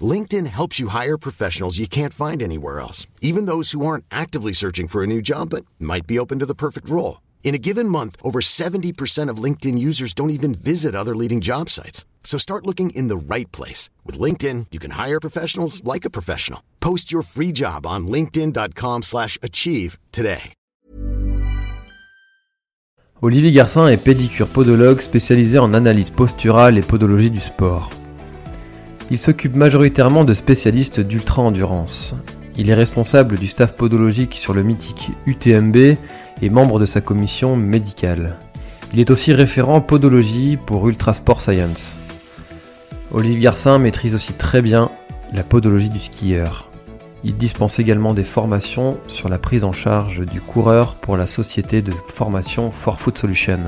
LinkedIn helps you hire professionals you can't find anywhere else, even those who aren't actively searching for a new job but might be open to the perfect role. In a given month, over 70% of LinkedIn users don't even visit other leading job sites. So start looking in the right place. With LinkedIn, you can hire professionals like a professional. Post your free job on linkedin.com slash achieve today. Olivier Garcin est pédicure podologue spécialisé en analyse posturale et podologie du sport. Il s'occupe majoritairement de spécialistes d'ultra-endurance. Il est responsable du staff podologique sur le mythique UTMB et membre de sa commission médicale. Il est aussi référent podologie pour Ultrasport Science. Olivier Garcin maîtrise aussi très bien la podologie du skieur. Il dispense également des formations sur la prise en charge du coureur pour la société de formation For Food Solution.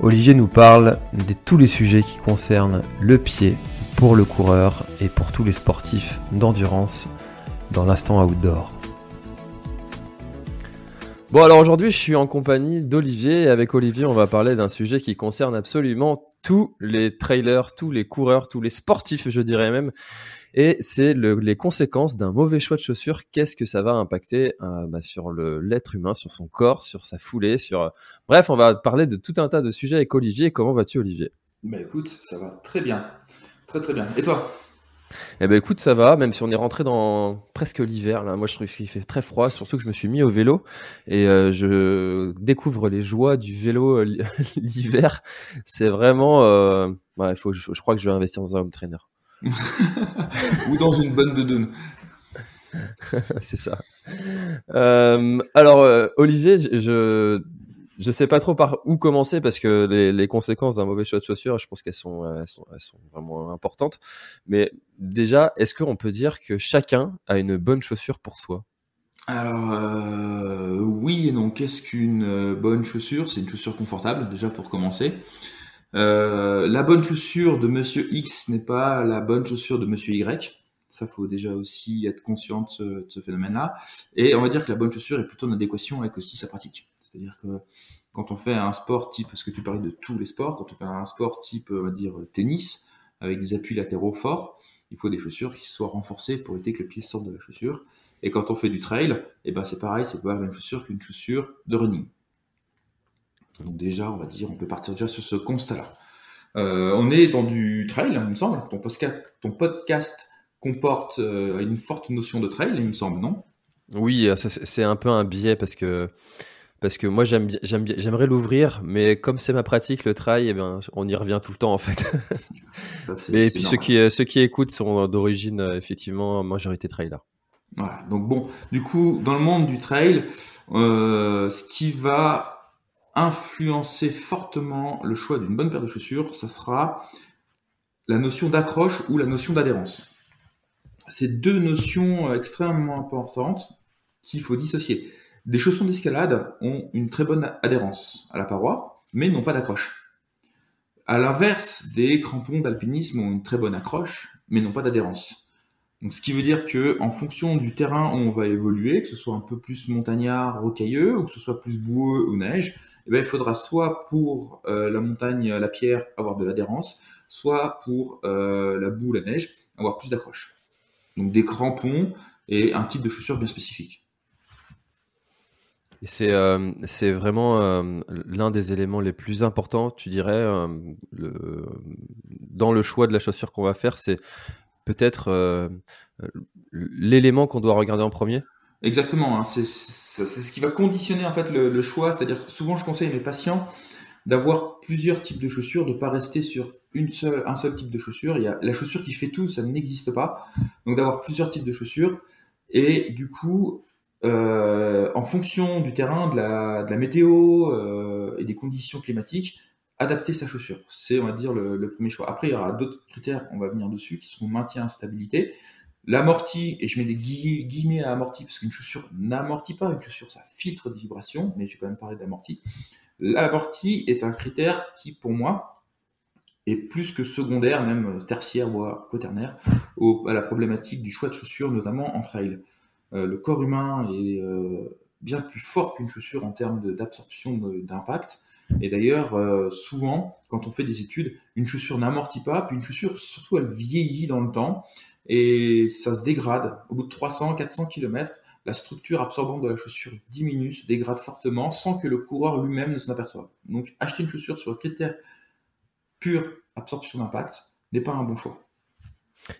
Olivier nous parle de tous les sujets qui concernent le pied pour le coureur et pour tous les sportifs d'endurance dans l'instant outdoor. Bon alors aujourd'hui je suis en compagnie d'Olivier et avec Olivier on va parler d'un sujet qui concerne absolument tous les trailers, tous les coureurs, tous les sportifs je dirais même et c'est les conséquences d'un mauvais choix de chaussures. Qu'est-ce que ça va impacter euh, bah, sur l'être humain, sur son corps, sur sa foulée, sur bref on va parler de tout un tas de sujets avec Olivier. Comment vas-tu Olivier? Bah écoute ça va très bien. Très très bien. Et toi? Eh ben écoute, ça va, même si on est rentré dans presque l'hiver. Là, moi je trouve qu'il fait très froid, surtout que je me suis mis au vélo et euh, je découvre les joies du vélo euh, l'hiver. C'est vraiment, euh... faut, je, crois que je vais investir dans un home trainer ou dans une bonne bedoune. C'est ça. Alors Olivier, je je sais pas trop par où commencer parce que les, conséquences d'un mauvais choix de chaussures, je pense qu'elles sont, vraiment importantes. Mais déjà, est-ce qu'on peut dire que chacun a une bonne chaussure pour soi? Alors euh, oui et non. Qu'est-ce qu'une euh, bonne chaussure? C'est une chaussure confortable déjà pour commencer. Euh, la bonne chaussure de Monsieur X n'est pas la bonne chaussure de Monsieur Y. Ça, faut déjà aussi être conscient de ce, de ce phénomène-là. Et on va dire que la bonne chaussure est plutôt en adéquation avec aussi sa pratique. C'est-à-dire que quand on fait un sport type, parce que tu parlais de tous les sports, quand on fait un sport type, on va dire, tennis, avec des appuis latéraux forts, il faut des chaussures qui soient renforcées pour éviter que le pied sorte de la chaussure. Et quand on fait du trail, eh ben c'est pareil, c'est pas la même chaussure qu'une chaussure de running. Donc déjà, on va dire, on peut partir déjà sur ce constat-là. Euh, on est dans du trail, il me semble. Ton podcast, ton podcast comporte euh, une forte notion de trail, il me semble, non? Oui, c'est un peu un biais parce que parce que moi j'aime j'aimerais l'ouvrir, mais comme c'est ma pratique le trail, eh ben on y revient tout le temps en fait. et puis ceux qui ceux qui écoutent sont d'origine euh, effectivement majorité trailer. Voilà. Donc bon, du coup dans le monde du trail, euh, ce qui va influencer fortement le choix d'une bonne paire de chaussures, ça sera la notion d'accroche ou la notion d'adhérence. C'est deux notions extrêmement importantes qu'il faut dissocier. Des chaussons d'escalade ont une très bonne adhérence à la paroi, mais n'ont pas d'accroche. À l'inverse, des crampons d'alpinisme ont une très bonne accroche, mais n'ont pas d'adhérence. Donc, ce qui veut dire que, en fonction du terrain où on va évoluer, que ce soit un peu plus montagnard, rocailleux, ou que ce soit plus boueux ou neige, eh bien, il faudra soit pour euh, la montagne, la pierre, avoir de l'adhérence, soit pour euh, la boue, la neige, avoir plus d'accroche. Donc, des crampons et un type de chaussure bien spécifique. C'est euh, c'est vraiment euh, l'un des éléments les plus importants, tu dirais, euh, dans le choix de la chaussure qu'on va faire, c'est peut-être l'élément qu'on doit regarder en premier. Exactement, hein, c'est ce qui va conditionner en fait le, choix. C'est-à-dire souvent je conseille à mes patients d'avoir plusieurs types de chaussures, de pas rester sur une seule, un seul type de chaussure. Il y a la chaussure qui fait tout, ça n'existe pas. Donc d'avoir plusieurs types de chaussures et du coup euh, en fonction du terrain, de la, météo euh, et des conditions climatiques, adapter sa chaussure. C'est, on va dire, le, premier choix. Après, il y aura d'autres critères, on va venir dessus, qui sont maintien, stabilité. L'amorti, et je mets des guillemets à amorti parce qu'une chaussure n'amortit pas, une chaussure ça filtre des vibrations, mais je vais quand même parler d'amorti. L'amorti est un critère qui, pour moi, est plus que secondaire, même tertiaire, voire quaternaire, à la problématique du choix de chaussures, notamment en trail. Euh, le corps humain est euh, bien plus fort qu'une chaussure en termes d'absorption d'impact. Et d'ailleurs, euh, souvent, quand on fait des études, une chaussure n'amortit pas, puis une chaussure, surtout, elle vieillit dans le temps et ça se dégrade. Au bout de 300, 400 km, la structure absorbante de la chaussure diminue, se dégrade fortement sans que le coureur lui-même ne s'en aperçoive. Donc, acheter une chaussure sur le critère pur absorption d'impact n'est pas un bon choix.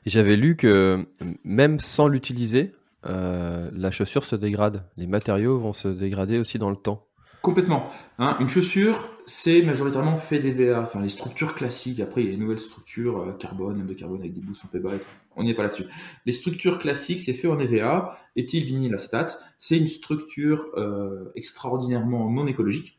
J'avais lu que même sans l'utiliser, euh, la chaussure se dégrade. Les matériaux vont se dégrader aussi dans le temps. Complètement. Hein. une chaussure, c'est majoritairement fait d'EVA, enfin les structures classiques. Après, il y a une nouvelle structure euh, carbone, de carbone avec des boussons PBA. On n'y est pas là-dessus. Les structures classiques, c'est fait en EVA, éthylvinyle acétate. C'est une structure euh, extraordinairement non écologique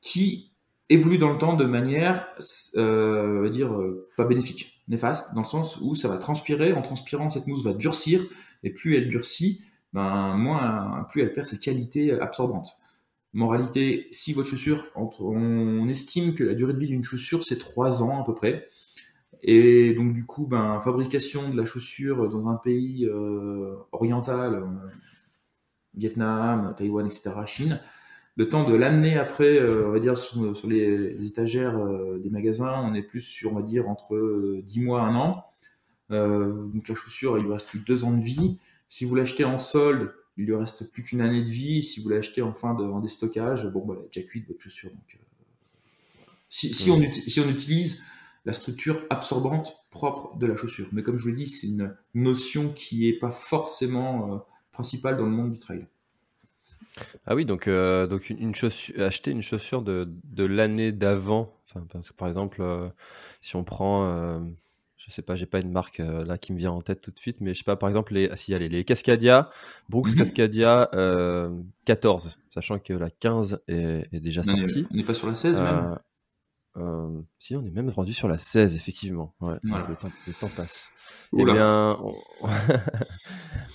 qui évolue dans le temps de manière, euh, dire, euh, pas bénéfique, néfaste, dans le sens où ça va transpirer. En transpirant, cette mousse va durcir, et plus elle durcit, ben, moins, plus elle perd ses qualités absorbantes. Moralité, si votre chaussure, on estime que la durée de vie d'une chaussure, c'est 3 ans à peu près. Et donc du coup, ben, fabrication de la chaussure dans un pays euh, oriental, euh, Vietnam, Taïwan, etc., Chine, le temps de l'amener après, euh, on va dire, sur, les, étagères des magasins, on est plus sur, on va dire, entre 10 mois, 1 an. Donc la chaussure, il lui reste plus que 2 ans de vie. Si vous l'achetez en solde, il lui reste plus qu'une année de vie. Si vous l'achetez en fin de en déstockage, bon, bah, elle est déjà cuite votre chaussure. Donc, si, si, on, si, on, utilise la structure absorbante propre de la chaussure. Mais comme je vous l'ai dit, c'est une notion qui n'est pas forcément euh, principale dans le monde du trail. Ah oui, donc, euh, donc une chaussure, acheter une chaussure de, de l'année d'avant, enfin, parce que par exemple, euh, si on prend je sais pas, j'ai pas une marque euh, là qui me vient en tête tout de suite, mais je sais pas, par exemple, les, ah, si, allez, les Cascadia, Brooks mhm. Cascadia 14, euh, sachant que la 15 est, déjà sortie. On n'est pas sur la 16 même? Euh, si, on est même rendu sur la 16, effectivement. Ouais, le, temps, passe. Eh bien,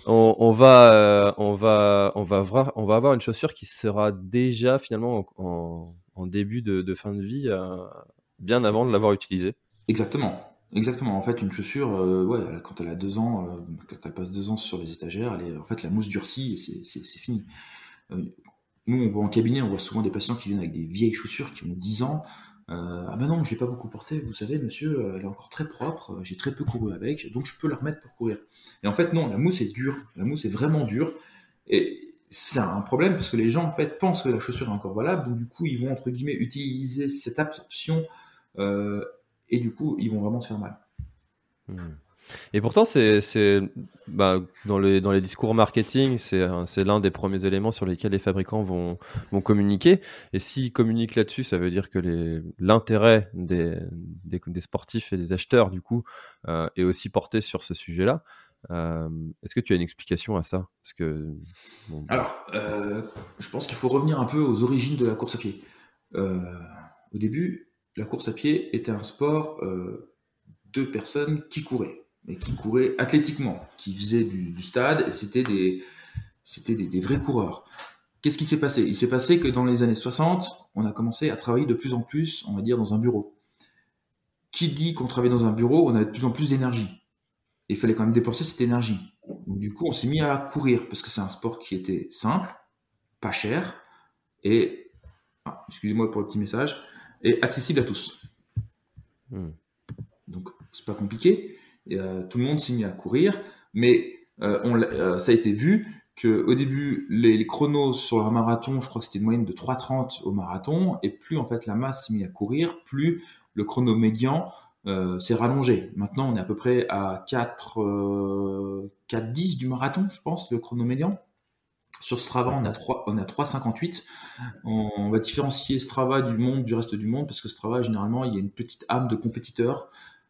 on, va, on, va, on, va voir, on va avoir une chaussure qui sera déjà finalement en, début de, de, fin de vie, bien avant de l'avoir utilisée. Exactement. Exactement. En fait, une chaussure, euh, ouais, quand elle a deux ans, euh, quand elle passe deux ans sur les étagères, elle est, en fait, la mousse durcit et c'est fini. Euh, nous, on voit en cabinet, on voit souvent des patients qui viennent avec des vieilles chaussures qui ont 10 ans. ah ben non, je l'ai pas beaucoup portée, vous savez, monsieur, elle est encore très propre, j'ai très peu couru avec, donc je peux la remettre pour courir. Et en fait, non, la mousse est dure, la mousse est vraiment dure. Et c'est un problème parce que les gens, en fait, pensent que la chaussure est encore valable, donc du coup, ils vont, entre guillemets, utiliser cette absorption et du coup, ils vont vraiment se faire mal. Hmm. Et pourtant, c'est, bah, dans, les, dans les discours marketing, c'est, l'un des premiers éléments sur lesquels les fabricants vont, vont communiquer. Et s'ils communiquent là-dessus, ça veut dire que l'intérêt des, des, sportifs et des acheteurs, du coup, euh, est aussi porté sur ce sujet-là. Euh, est-ce que tu as une explication à ça? Parce que, Alors, euh, je pense qu'il faut revenir un peu aux origines de la course à pied. au début, la course à pied était un sport euh, de personnes qui couraient, mais qui couraient athlétiquement, qui faisaient du, stade, et c'était des, c'était des, vrais coureurs. Qu'est-ce qui s'est passé? Il s'est passé que dans les années 60, on a commencé à travailler de plus en plus, on va dire, dans un bureau. Qui dit qu'on travaillait dans un bureau, on avait de plus en plus d'énergie. Et il fallait quand même dépenser cette énergie. Du coup, on s'est mis à courir, parce que c'est un sport qui était simple, pas cher, et... Ah, excusez-moi pour le petit message et accessible à tous. Hmm. Donc, c'est pas compliqué. Euh, tout le monde s'est mis à courir, mais euh, on, euh, ça a été vu que au début, les, chronos sur le marathon, je crois que c'était une moyenne de 3,30 au marathon, et plus en fait la masse s'est mise à courir, plus le chrono médian s'est rallongé. Maintenant, on est à peu près à 4, 4,10 du marathon, je pense, le chrono médian. Sur Strava, on a 3, on a 3,58. On, va différencier Strava du monde, du reste du monde, parce que Strava, généralement, il y a une petite âme de compétiteur.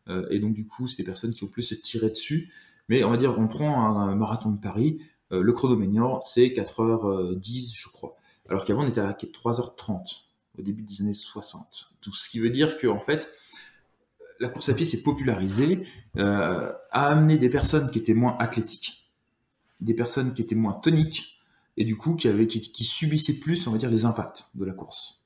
Euh, et donc, du coup, c'est des personnes qui vont plus se tirer dessus. Mais on va dire, on prend un, marathon de Paris, euh, le chronoménior, c'est 4h10, je crois. Alors qu'avant, on était à 3h30, au début des années 60. Tout ce qui veut dire que, en fait, la course à pied s'est popularisée, euh, a amené des personnes qui étaient moins athlétiques, des personnes qui étaient moins toniques, et du coup qui, avaient, qui, qui subissaient plus, on va dire, les impacts de la course.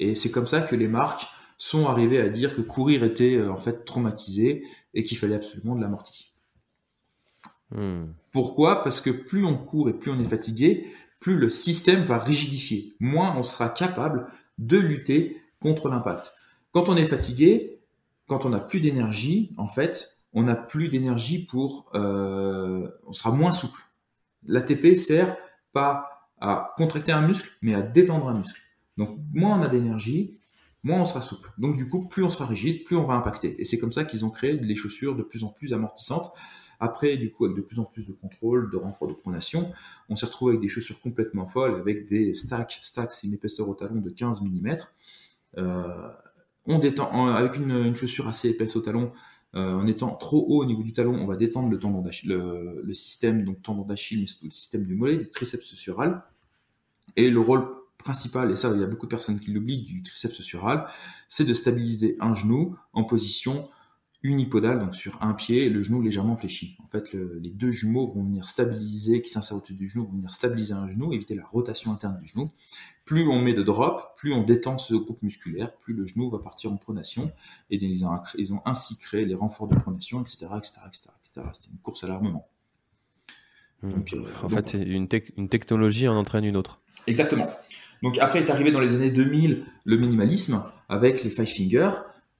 Et c'est comme ça que les marques sont arrivées à dire que courir était euh, en fait traumatisé et qu'il fallait absolument de l'amorti. Hmm. Pourquoi? Parce que plus on court et plus on est fatigué, plus le système va rigidifier. Moins on sera capable de lutter contre l'impact. Quand on est fatigué, quand on n'a plus d'énergie, en fait, on n'a plus d'énergie pour, euh, on sera moins souple. L'ATP sert pas à contracter un muscle, mais à détendre un muscle. Donc, moins on a d'énergie, moins on sera souple. Donc, du coup, plus on sera rigide, plus on va impacter. Et c'est comme ça qu'ils ont créé des chaussures de plus en plus amortissantes. Après, du coup, avec de plus en plus de contrôle, de renfort de pronation, on s'est retrouvé avec des chaussures complètement folles, avec des stacks. Stacks, c'est une épaisseur au talon de 15 mm. Euh, on détend, avec une, chaussure assez épaisse au talon, euh, en étant trop haut au niveau du talon, on va détendre le tendon d'Achille, le, système, donc tendon d'Achille, mais surtout le système du mollet, du triceps sural. Et le rôle principal, et ça, il y a beaucoup de personnes qui l'oublient, du triceps sural, c'est de stabiliser un genou en position unipodal, donc sur un pied, le genou légèrement fléchi. En fait, les deux jumeaux vont venir stabiliser, qui s'insèrent au-dessus du genou, vont venir stabiliser un genou, éviter la rotation interne du genou. Plus on met de drop, plus on détend ce groupe musculaire, plus le genou va partir en pronation. Et ils ont, ainsi créé les renforts de pronation, etc., etc., etc., C'était une course à l'armement. Hmm. Euh, en fait, c'est une, une technologie en entraîne une autre. Exactement. Donc après est arrivé dans les années 2000 le minimalisme avec les five fingers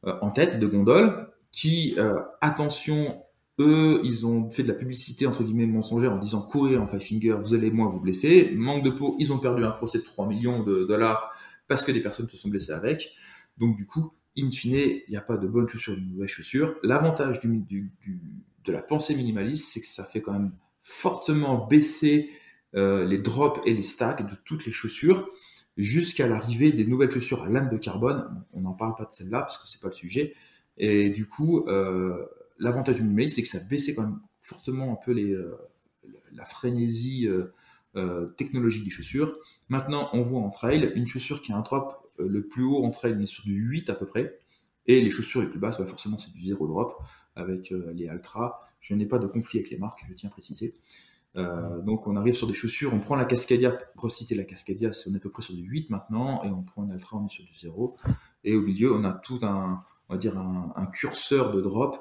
euh, en tête de gondole qui, euh, attention, eux, ils ont fait de la publicité entre guillemets mensongère en disant courir en five finger, vous allez moins vous blesser. Manque de peau, ils ont perdu un procès de 3 millions de dollars parce que des personnes se sont blessées avec. Donc du coup, in fine, il n'y a pas de bonne chaussure de mauvaise chaussure. L'avantage de la pensée minimaliste, c'est que ça fait quand même fortement baisser euh, les drops et les stacks de toutes les chaussures jusqu'à l'arrivée des nouvelles chaussures à lame de carbone. On n'en parle pas de celle-là parce que c'est pas le sujet. Et du coup, euh, l'avantage du minimalisme, c'est que ça baissait quand même fortement un peu euh, la frénésie euh, technologique des chaussures. Maintenant, on voit en trail une chaussure qui a un drop le plus haut en trail, on est sur du 8 à peu près. Et les chaussures les plus basses, bah forcément, c'est du zéro drop avec les Altra. Je n'ai pas de conflit avec les marques, je tiens à préciser. donc on arrive sur des chaussures, on prend la Cascadia, pour reciter la Cascadia, on est à peu près sur du 8 maintenant, et on prend une Altra, on est sur du 0. Et au milieu, on a tout un, on va dire, un, curseur de drop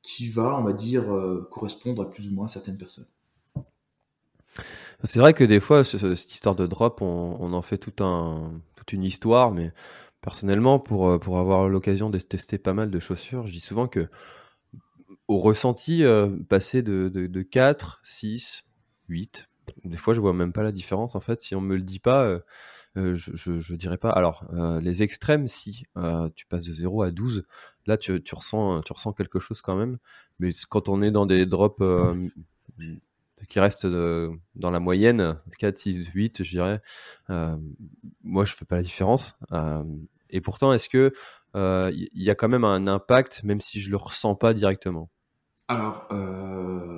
qui va, on va dire, euh, correspondre à plus ou moins certaines personnes. C'est vrai que des fois, cette histoire de drop, on, en fait toute une histoire, mais personnellement, pour, euh, pour avoir l'occasion de tester pas mal de chaussures, je dis souvent que au ressenti, euh, passer de, de, 4, 6, 8, des fois, je vois même pas la différence. En fait, si on me le dit pas, euh, je, dirais pas. Alors, euh, les extrêmes, si euh, tu passes de 0 à 12, là, tu, ressens, tu ressens quelque chose quand même. Mais quand on est dans des drops qui restent dans la moyenne, 4, 6, 8, je dirais, moi, je fais pas la différence. et pourtant, est-ce que il y a quand même un impact, même si je le ressens pas directement? Alors,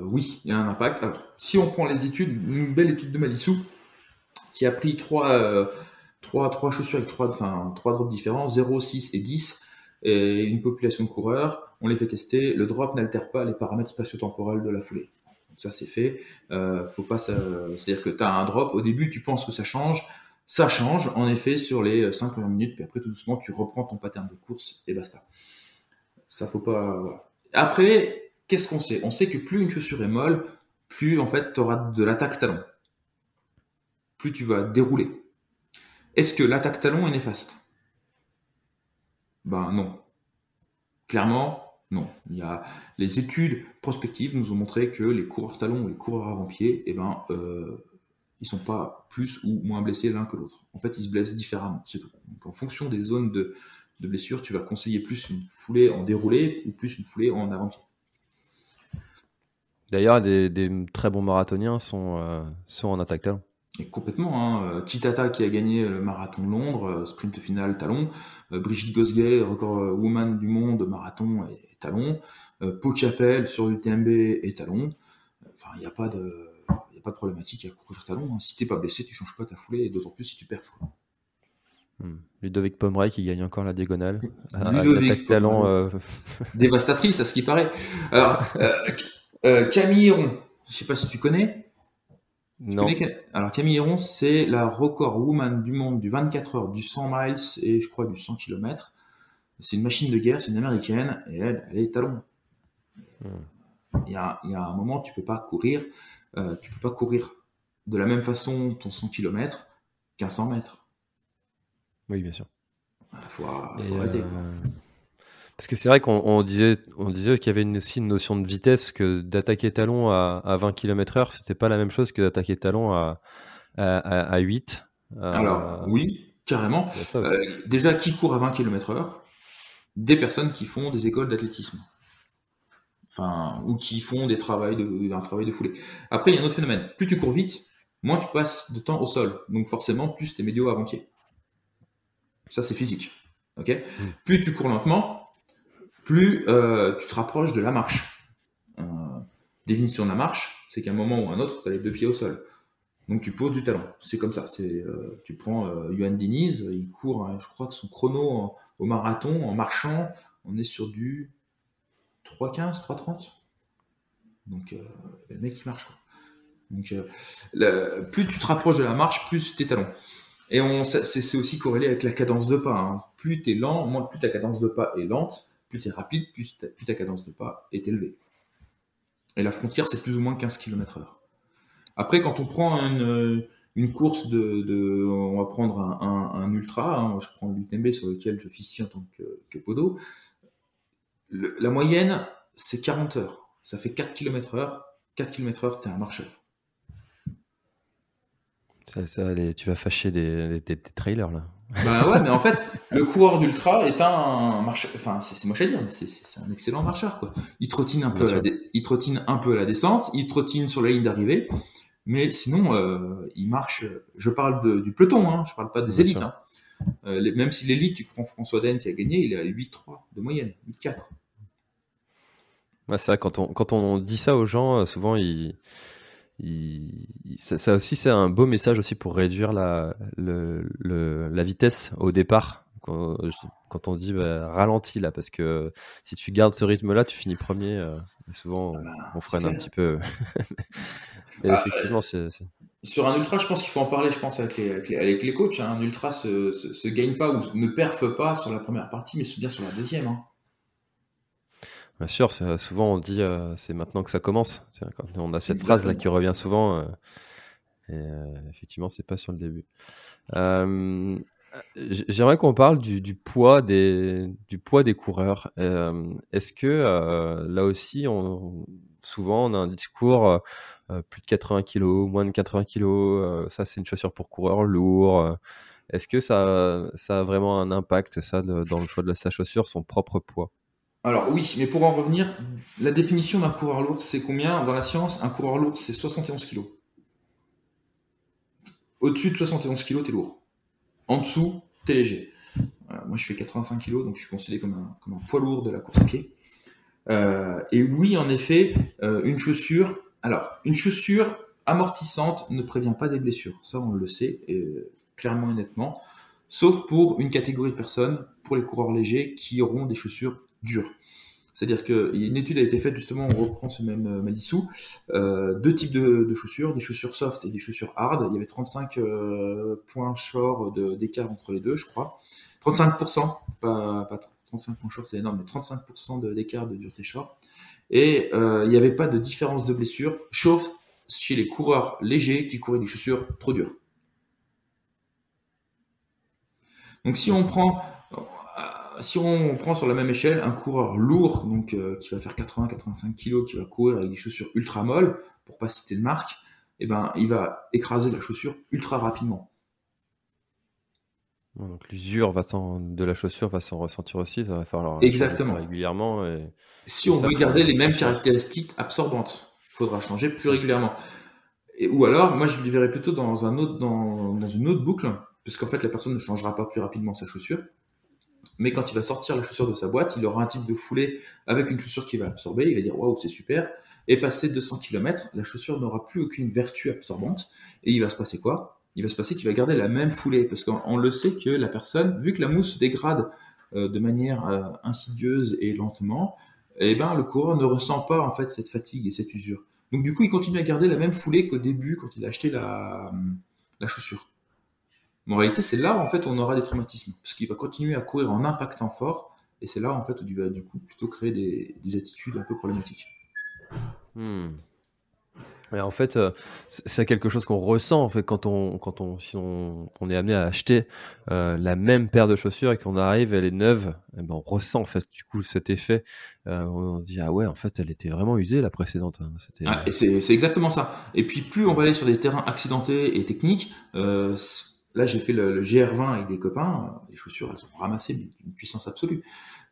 oui, il y a un impact. Si on prend les études, une belle étude de Malissou, qui a pris trois, trois, trois chaussures avec trois, enfin, trois drops différents, 0, 6 et 10, et une population de coureurs, on les fait tester, le drop n'altère pas les paramètres spatio-temporels de la foulée. Ça c'est fait, euh, faut pas c'est-à-dire que tu as un drop, au début tu penses que ça change, ça change en effet sur les 5 premières minutes, puis après tout doucement tu reprends ton pattern de course et basta. Ça faut pas. Après, qu'est-ce qu'on sait? On sait que plus une chaussure est molle, plus en fait tu auras de l'attaque talon. Plus tu vas dérouler. Est-ce que l'attaque talon est néfaste? Ben non. Clairement, non. Il y a les études prospectives nous ont montré que les coureurs talons ou les coureurs avant-pied, eh ben, euh, ils sont pas plus ou moins blessés l'un que l'autre. En fait, ils se blessent différemment. Donc, en fonction des zones de, blessure, tu vas conseiller plus une foulée en déroulé ou plus une foulée en avant-pied. D'ailleurs, des, très bons marathoniens sont, euh, sont en attaque talon complètement. Hein. Kitata qui a gagné le marathon de Londres, euh, sprint final talon. Euh, Brigitte Gosgay, record euh, woman du monde, marathon et talon. Pau Chapelle sur l'UTMB et talon. Enfin, il n'y a pas de, a pas de problématique à courir talon. Hein. Si t'es pas blessé, tu changes pas ta foulée, d'autant plus si tu perfs. Hmm. Ludovic Pomeray qui gagne encore la diagonale. Ludovic talent euh... dévastatrice à ce qui paraît. Alors euh, euh, Camille Héron, je sais pas si tu connais. Non. Alors Camille Héron, c'est la record woman du monde du 24 heures, du 100 miles et je crois du 100 km. C'est une machine de guerre, c'est une américaine et elle, elle est talon. Hmm. Il y, a, il y a un moment, tu peux pas courir, euh, tu peux pas courir de la même façon ton 100 km qu'un 100 mètres. Oui, bien sûr. Faut, arrêter. euh, Parce que c'est vrai qu'on on disait, on disait qu'il y avait une, aussi une notion de vitesse, que d'attaquer talon à, à 20 km/h, c'était pas la même chose que d'attaquer talon à, à, à, à 8. Euh, Alors, oui, carrément. Euh, déjà, qui court à 20 km heure? Des personnes qui font des écoles d'athlétisme. Enfin, ou qui font des travails de, un travail de foulée. Après, il y a un autre phénomène. Plus tu cours vite, moins tu passes de temps au sol. Donc forcément, plus tu es médio avant-pied. Ça, c'est physique. ok? Plus tu cours lentement, plus euh, tu te rapproches de la marche. Euh, définition de la marche, c'est qu'à un moment ou un autre, tu as les deux pieds au sol. Donc tu poses du talon. C'est comme ça. Euh, tu prends euh, Diniz, il court, hein, je crois que son chrono au marathon, en marchant, on est sur du 3,15, 3,30. Donc le mec il marche. Plus tu te rapproches de la marche, plus tes talons. Et on, c'est aussi corrélé avec la cadence de pas. hein. Plus tu es lent, moins plus ta cadence de pas est lente, plus tu es rapide, plus ta, cadence de pas est élevée. Et la frontière, c'est plus ou moins 15 km heure. Après, quand on prend une, une course de, on va prendre un, ultra, hein, je prends l'UTMB sur lequel je officie en tant que, podo, la moyenne, c'est 40 heures. Ça fait 4 km heure. 4 km heure, t'es un marcheur. Ça, ça, les- tu vas fâcher des, des, des- des trailers là. Bah ouais, mais en fait, le coureur d'ultra est un marcheur. Enfin, c'est moche à dire, mais c'est- un excellent marcheur, quoi. Il trottine un peu, à la il trottine un peu à la descente, il trottine sur la ligne d'arrivée, mais sinon, euh, il marche. Je parle de- du peloton, hein, je parle pas des Bien élites. Hein. Euh, les- même si l'élite, tu prends François Den qui a gagné, il est à 8-3 de moyenne, 8-4. Ouais, c'est vrai, quand on, quand on dit ça aux gens, euh, souvent, ils, ça, ça aussi, c'est un beau message aussi pour réduire la, le, le- la vitesse au départ. Quand, on dit bah, ralentis là, parce que si tu gardes ce rythme-là, tu finis premier. euh, et souvent, on, on freine un petit peu. et Ah, effectivement, c'est- Sur un ultra, je pense qu'il faut en parler, je pense, avec les, avec les, avec les coachs. hein. Un ultra se, se, se gagne pas ou ne perfe pas sur la première partie, mais bien sur la deuxième. hein. Bien sûr, souvent on dit euh, c'est maintenant que ça commence. Quand on a cette Exactement. phrase là qui revient souvent, euh, et euh, effectivement, c'est pas sur le début. J'aimerais qu'on parle du, du poids des du poids des coureurs. Est-ce que là aussi, on, souvent on a un discours plus de 80 kg, moins de 80 kg, ça c'est une chaussure pour coureur lourd. Est-ce que ça, ça a vraiment un impact ça de- dans le choix de sa chaussure, son propre poids? Alors oui, mais pour en revenir, la définition d'un coureur lourd, c'est combien Dans la science, un coureur lourd, c'est 71 kg. Au-dessus de 71 kg, t'es lourd. En dessous, t'es léger. Moi, je fais 85 kg, donc je suis considéré comme un, poids lourd de la course à pied. Euh, et oui, en effet, euh, une chaussure. Alors, une chaussure amortissante ne prévient pas des blessures. Ça, on le sait, euh, clairement et nettement. Sauf pour une catégorie de personnes, pour les coureurs légers, qui auront des chaussures C'est-à-dire qu'une étude a été faite, justement, on reprend ce même euh, Madissou, euh, deux types de, de chaussures, des chaussures soft et des chaussures hard. Il y avait 35 euh, points short de- d'écart entre les deux, je crois. 35%, pas, pas 35 points short, c'est énorme, mais 35% de- d'écart de dureté short. Et euh, il n'y avait pas de différence de blessure, sauf chez les coureurs légers qui couraient des chaussures trop dures. Donc si on prend si on prend sur la même échelle un coureur lourd, donc euh, qui va faire 80-85 kg, qui va courir avec des chaussures ultra molles, pour pas citer de marque, eh ben il va écraser la chaussure ultra rapidement. Donc l'usure de la chaussure va s'en ressentir aussi, ça va falloir Exactement. régulièrement. Et... Si on veut garder les mêmes caractéristiques absorbantes, il faudra changer plus régulièrement. Et, ou alors, moi je le verrais plutôt dans, un autre, dans, dans une autre boucle, parce qu'en fait la personne ne changera pas plus rapidement sa chaussure. Mais quand il va sortir la chaussure de sa boîte, il aura un type de foulée avec une chaussure qui va absorber, il va dire waouh c'est super. Et passé 200 km, la chaussure n'aura plus aucune vertu absorbante. Et il va se passer quoi? Il va se passer qu'il va garder la même foulée parce qu'on le sait que la personne, vu que la mousse se dégrade euh, de manière euh, insidieuse et lentement, eh ben le coureur ne ressent pas en fait cette fatigue et cette usure. Donc du coup, il continue à garder la même foulée qu'au début quand il a acheté la, la chaussure. Mais en réalité, c'est là en fait on aura des traumatismes parce qu'il va continuer à courir en impactant fort et c'est là en fait où il va du coup plutôt créer des, des attitudes un peu problématiques. Hmm en fait, euh, c'est quelque chose qu'on ressent en fait quand on quand on si on, est amené à acheter euh, la même paire de chaussures et qu'on arrive, elle est neuve, eh ben on ressent en fait du coup cet effet. Euh, on se dit ah ouais en fait elle était vraiment usée la précédente. Hein. Ah, et c'est exactement ça. Et puis plus on va aller sur des terrains accidentés et techniques, là j'ai fait le, GR20 avec des copains, les chaussures elles sont ramassées d'une puissance absolue.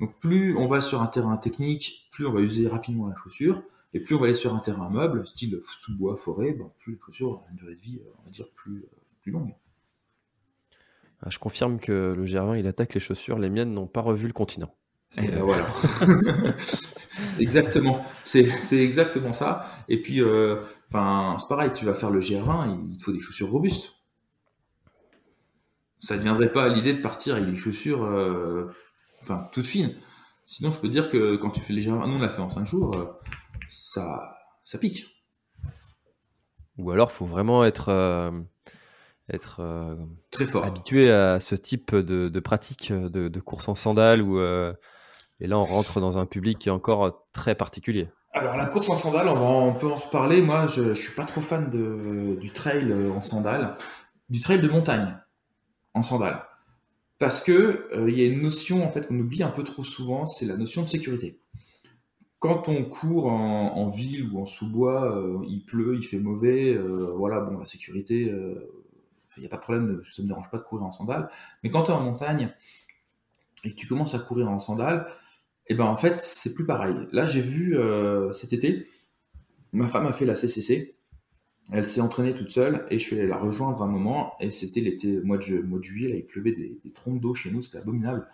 Donc plus on va sur un terrain technique, plus on va user rapidement la chaussure. Et plus on va aller sur un terrain meuble, style sous-bois, forêt, ben, plus les chaussures ont une durée de vie, on va dire, plus, euh, plus longue. Ah, je confirme que le Germain, il attaque les chaussures. Les miennes n'ont pas revu le continent. Et ben voilà. exactement. C'est, exactement ça. Et puis, euh, c'est pareil, tu vas faire le GR20, il te faut des chaussures robustes. Ça ne viendrait pas à l'idée de partir avec des chaussures, euh, enfin, toutes fines. Sinon, je peux te dire que quand tu fais les GR20, nous on l'a fait en 5 jours, ça, ça pique. Ou alors, faut vraiment être, euh, être euh, très fort, habitué à ce type de, pratique de, course en sandales. Euh, et là, on rentre dans un public qui est encore très particulier. Alors la course en sandales, on, peut en parler. Moi, je, ne suis pas trop fan de, du trail en sandales, du trail de montagne en sandales, parce que il y a une notion en fait qu'on oublie un peu trop souvent, c'est la notion de sécurité quand on court en, ville ou en sous-bois, euh, il pleut, il fait mauvais, euh, voilà, bon, la sécurité, il euh, n'y a pas de problème, ça ne me dérange pas de courir en sandales. Mais quand tu es en montagne et que tu commences à courir en sandales, eh ben en fait, c'est plus pareil. Là, j'ai vu cet été, ma femme a fait la CCC, elle s'est entraînée toute seule et je suis allé la rejoindre un moment et c'était l'été, mois de, mois de juillet, il pleuvait des, des trompes d'eau chez nous, c'était abominable.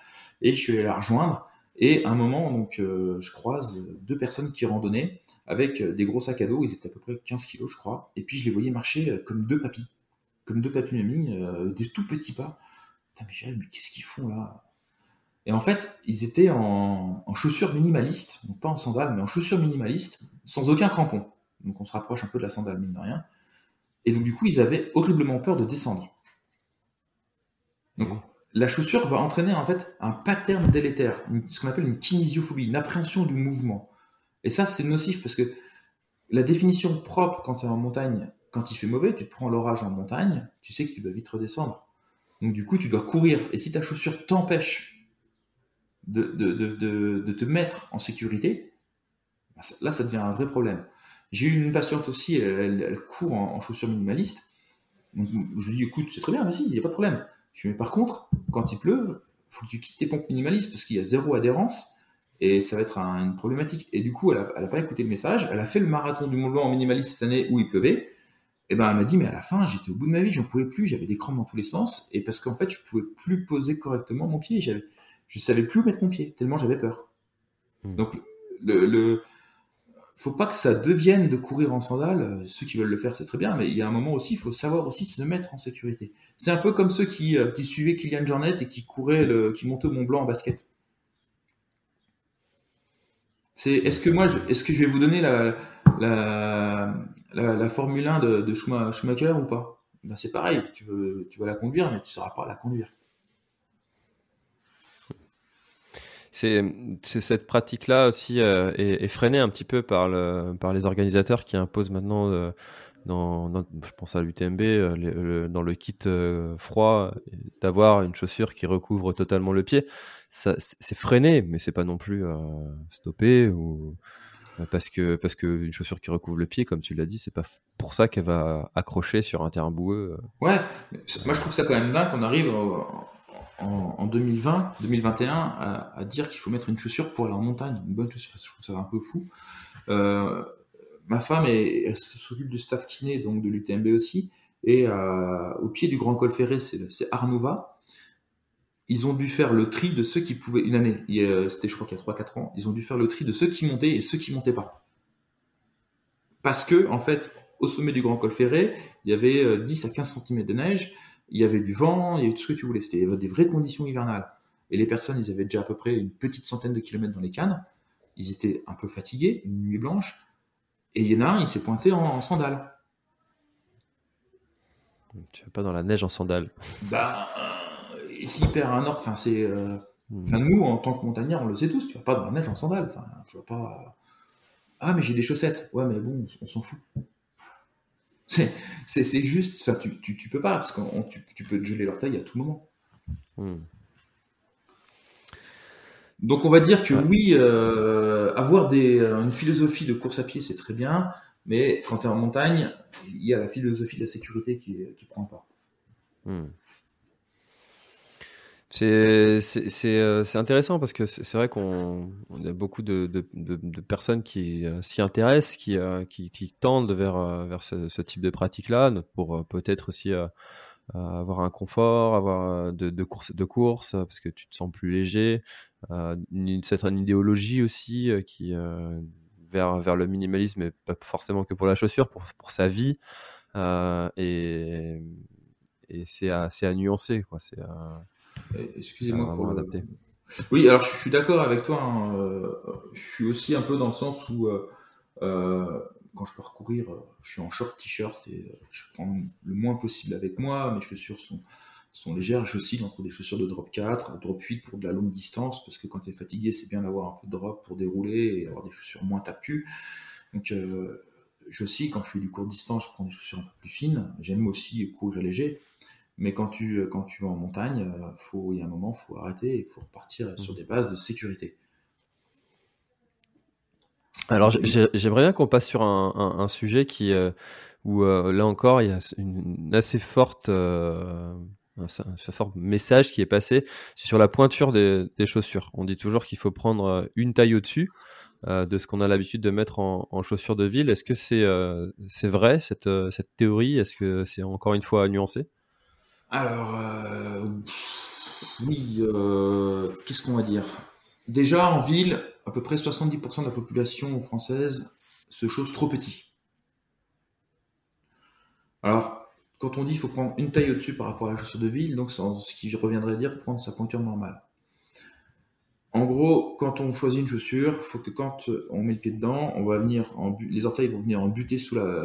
Et je suis allé la rejoindre et à un moment, donc, euh, je croise deux personnes qui randonnaient avec euh, des gros sacs à dos, ils étaient à peu près 15 kilos, je crois. Et puis je les voyais marcher euh, comme deux papis, comme deux papis mamies, des tout petits pas. Putain, mais, mais qu'est-ce qu'ils font là? Et en fait, ils étaient en, chaussures minimalistes, donc pas en sandales, mais en chaussures minimalistes, sans aucun crampon. Donc on se rapproche un peu de la sandale, mine de rien. Et donc du coup, ils avaient horriblement peur de descendre. Donc la chaussure va entraîner en fait un pattern délétère, ce qu'on appelle une kinésiophobie, une appréhension du mouvement. Et ça, c'est nocif parce que la définition propre quand tu es en montagne, quand il fait mauvais, tu te prends l'orage en montagne, tu sais que tu dois vite redescendre. Donc du coup, tu dois courir. Et si ta chaussure t'empêche de, de, te mettre en sécurité, bah, là, ça devient un vrai problème. J'ai eu une patiente aussi, elle, court en, chaussures minimalistes. Donc, je lui dis, écoute, c'est très bien, vas-y, il n'y a pas de problème. Je mais par contre, quand il pleut, faut que tu quittes tes pompes minimalistes parce qu'il y a zéro adhérence et ça va être une problématique. Et du coup, elle n'a pas écouté le message. Elle a fait le marathon du Mont Blanc en minimaliste cette année où il pleuvait. Et ben, elle m'a dit, mais à la fin, j'étais au bout de ma vie, j'en pouvais plus, j'avais des crampes dans tous les sens, et parce qu'en fait, je pouvais plus poser correctement mon pied, je savais plus où mettre mon pied, tellement j'avais peur. Mmh. Donc, le, faut pas que ça devienne de courir en sandales. Ceux qui veulent le faire, c'est très bien, mais il y a un moment aussi, il faut savoir aussi se mettre en sécurité. C'est un peu comme ceux qui, euh, suivaient Kylian Jornet et qui couraient, le, qui montaient au Mont Blanc en basket. C'est, est-ce que moi, est-ce que je vais vous donner la, Formule 1 de, de Schumacher ou pas? Ben C'est pareil, tu, veux, tu vas la conduire, mais tu ne sauras pas la conduire. C'est cette pratique-là aussi euh, est, freinée un petit peu par, le, par les organisateurs qui imposent maintenant, euh, dans, je pense à l'UTMB, euh, dans le kit froid, d'avoir une chaussure qui recouvre totalement le pied. C'est freiné, mais c'est pas non plus stoppé ou parce que parce que une chaussure qui recouvre le pied, comme tu l'as dit, c'est pas pour ça qu'elle va accrocher sur un terrain boueux. Ouais, moi je trouve ça quand même dingue qu'on arrive en, 2020, 2021 à, dire qu'il faut mettre une chaussure pour aller en montagne, une bonne chaussure. Je trouve ça un peu fou. Euh, ma femme elle s'occupe du staff kiné, donc de l'UTMB aussi, et euh, au pied du Grand Col Ferré, c'est Arnova. Ils ont dû faire le tri de ceux qui pouvaient, une année, c'était je crois qu'il y a 3-4 ans, ils ont dû faire le tri de ceux qui montaient et ceux qui montaient pas. Parce que, en fait, au sommet du Grand Col Ferré, il y avait 10 à 15 cm de neige, il y avait du vent, il y avait tout ce que tu voulais. C'était des vraies conditions hivernales. Et les personnes, ils avaient déjà à peu près une petite centaine de kilomètres dans les cannes. Ils étaient un peu fatigués, une nuit blanche. Et il y en a un, il s'est pointé en, sandales. Tu vas pas dans la neige en sandales. Bah, euh, s'il perd un ordre, enfin, c'est. Euh, hmm. Enfin, nous, en tant que montagnards, on le sait tous, tu vas pas dans la neige en sandales. Enfin, je vois pas. Ah, mais j'ai des chaussettes. Ouais, mais bon, on s'en fout. C'est juste, ça, tu, tu, tu, peux pas, parce que tu, tu, peux te geler l'orteil à tout moment. Hmm. Donc on va dire que oui, euh, avoir des, euh, une philosophie de course à pied, c'est très bien, mais quand tu es en montagne, il y a la philosophie de la sécurité qui, qui prend pas. Hmm. Euh, c'est intéressant parce que c'est vrai qu'on a beaucoup de, de, de, personnes qui s'y intéressent, qui, qui, qui, tendent vers, vers ce, type de pratique-là, pour peut-être aussi avoir un confort, avoir de, de course, de course, parce que tu te sens plus léger, euh, une, idéologie aussi euh, qui euh, vers, vers le minimalisme, et pas forcément que pour la chaussure, pour, pour sa vie. et, et c'est à, à, nuancer. C'est Excusez-moi pour adapter. Oui, alors je suis d'accord avec toi. Hein, je suis aussi un peu dans le sens où quand je peux recourir, je suis en short t-shirt et je prends le moins possible avec moi. Mes chaussures sont, sont légères. J'oscille entre des chaussures de drop 4, drop 8 pour de la longue distance, parce que quand tu es fatigué, c'est bien d'avoir un peu de drop pour dérouler et avoir des chaussures moins tape-cul. Donc, euh, j'oscille. Quand je fais du court distance, je prends des chaussures un peu plus fines. J'aime aussi courir léger. Mais quand tu, quand tu vas en montagne, euh, faut, il y a un moment, il faut arrêter et il faut repartir sur mmh. des bases de sécurité. Alors j'aimerais bien qu'on passe sur un, sujet qui, euh, où euh, là encore il y a une, assez forte un, fort message qui est passé, sur la pointure des, chaussures. On dit toujours qu'il faut prendre euh, une taille au-dessus euh, de ce qu'on a l'habitude de mettre en, chaussures de ville. Est-ce que c'est euh, c'est vrai cette, cette théorie? Est-ce que c'est encore une fois nuancé Alors, oui, qu'est-ce qu'on va dire? Déjà en ville, à peu près 70% de la population française se chausse trop petit. Alors, quand on dit qu'il faut prendre une taille au-dessus par rapport à la chaussure de ville, donc ce qui reviendrait dire prendre sa pointure normale. En gros, quand on choisit une chaussure, faut que quand on met le pied dedans, on va venir en les orteils vont venir en buter sous la,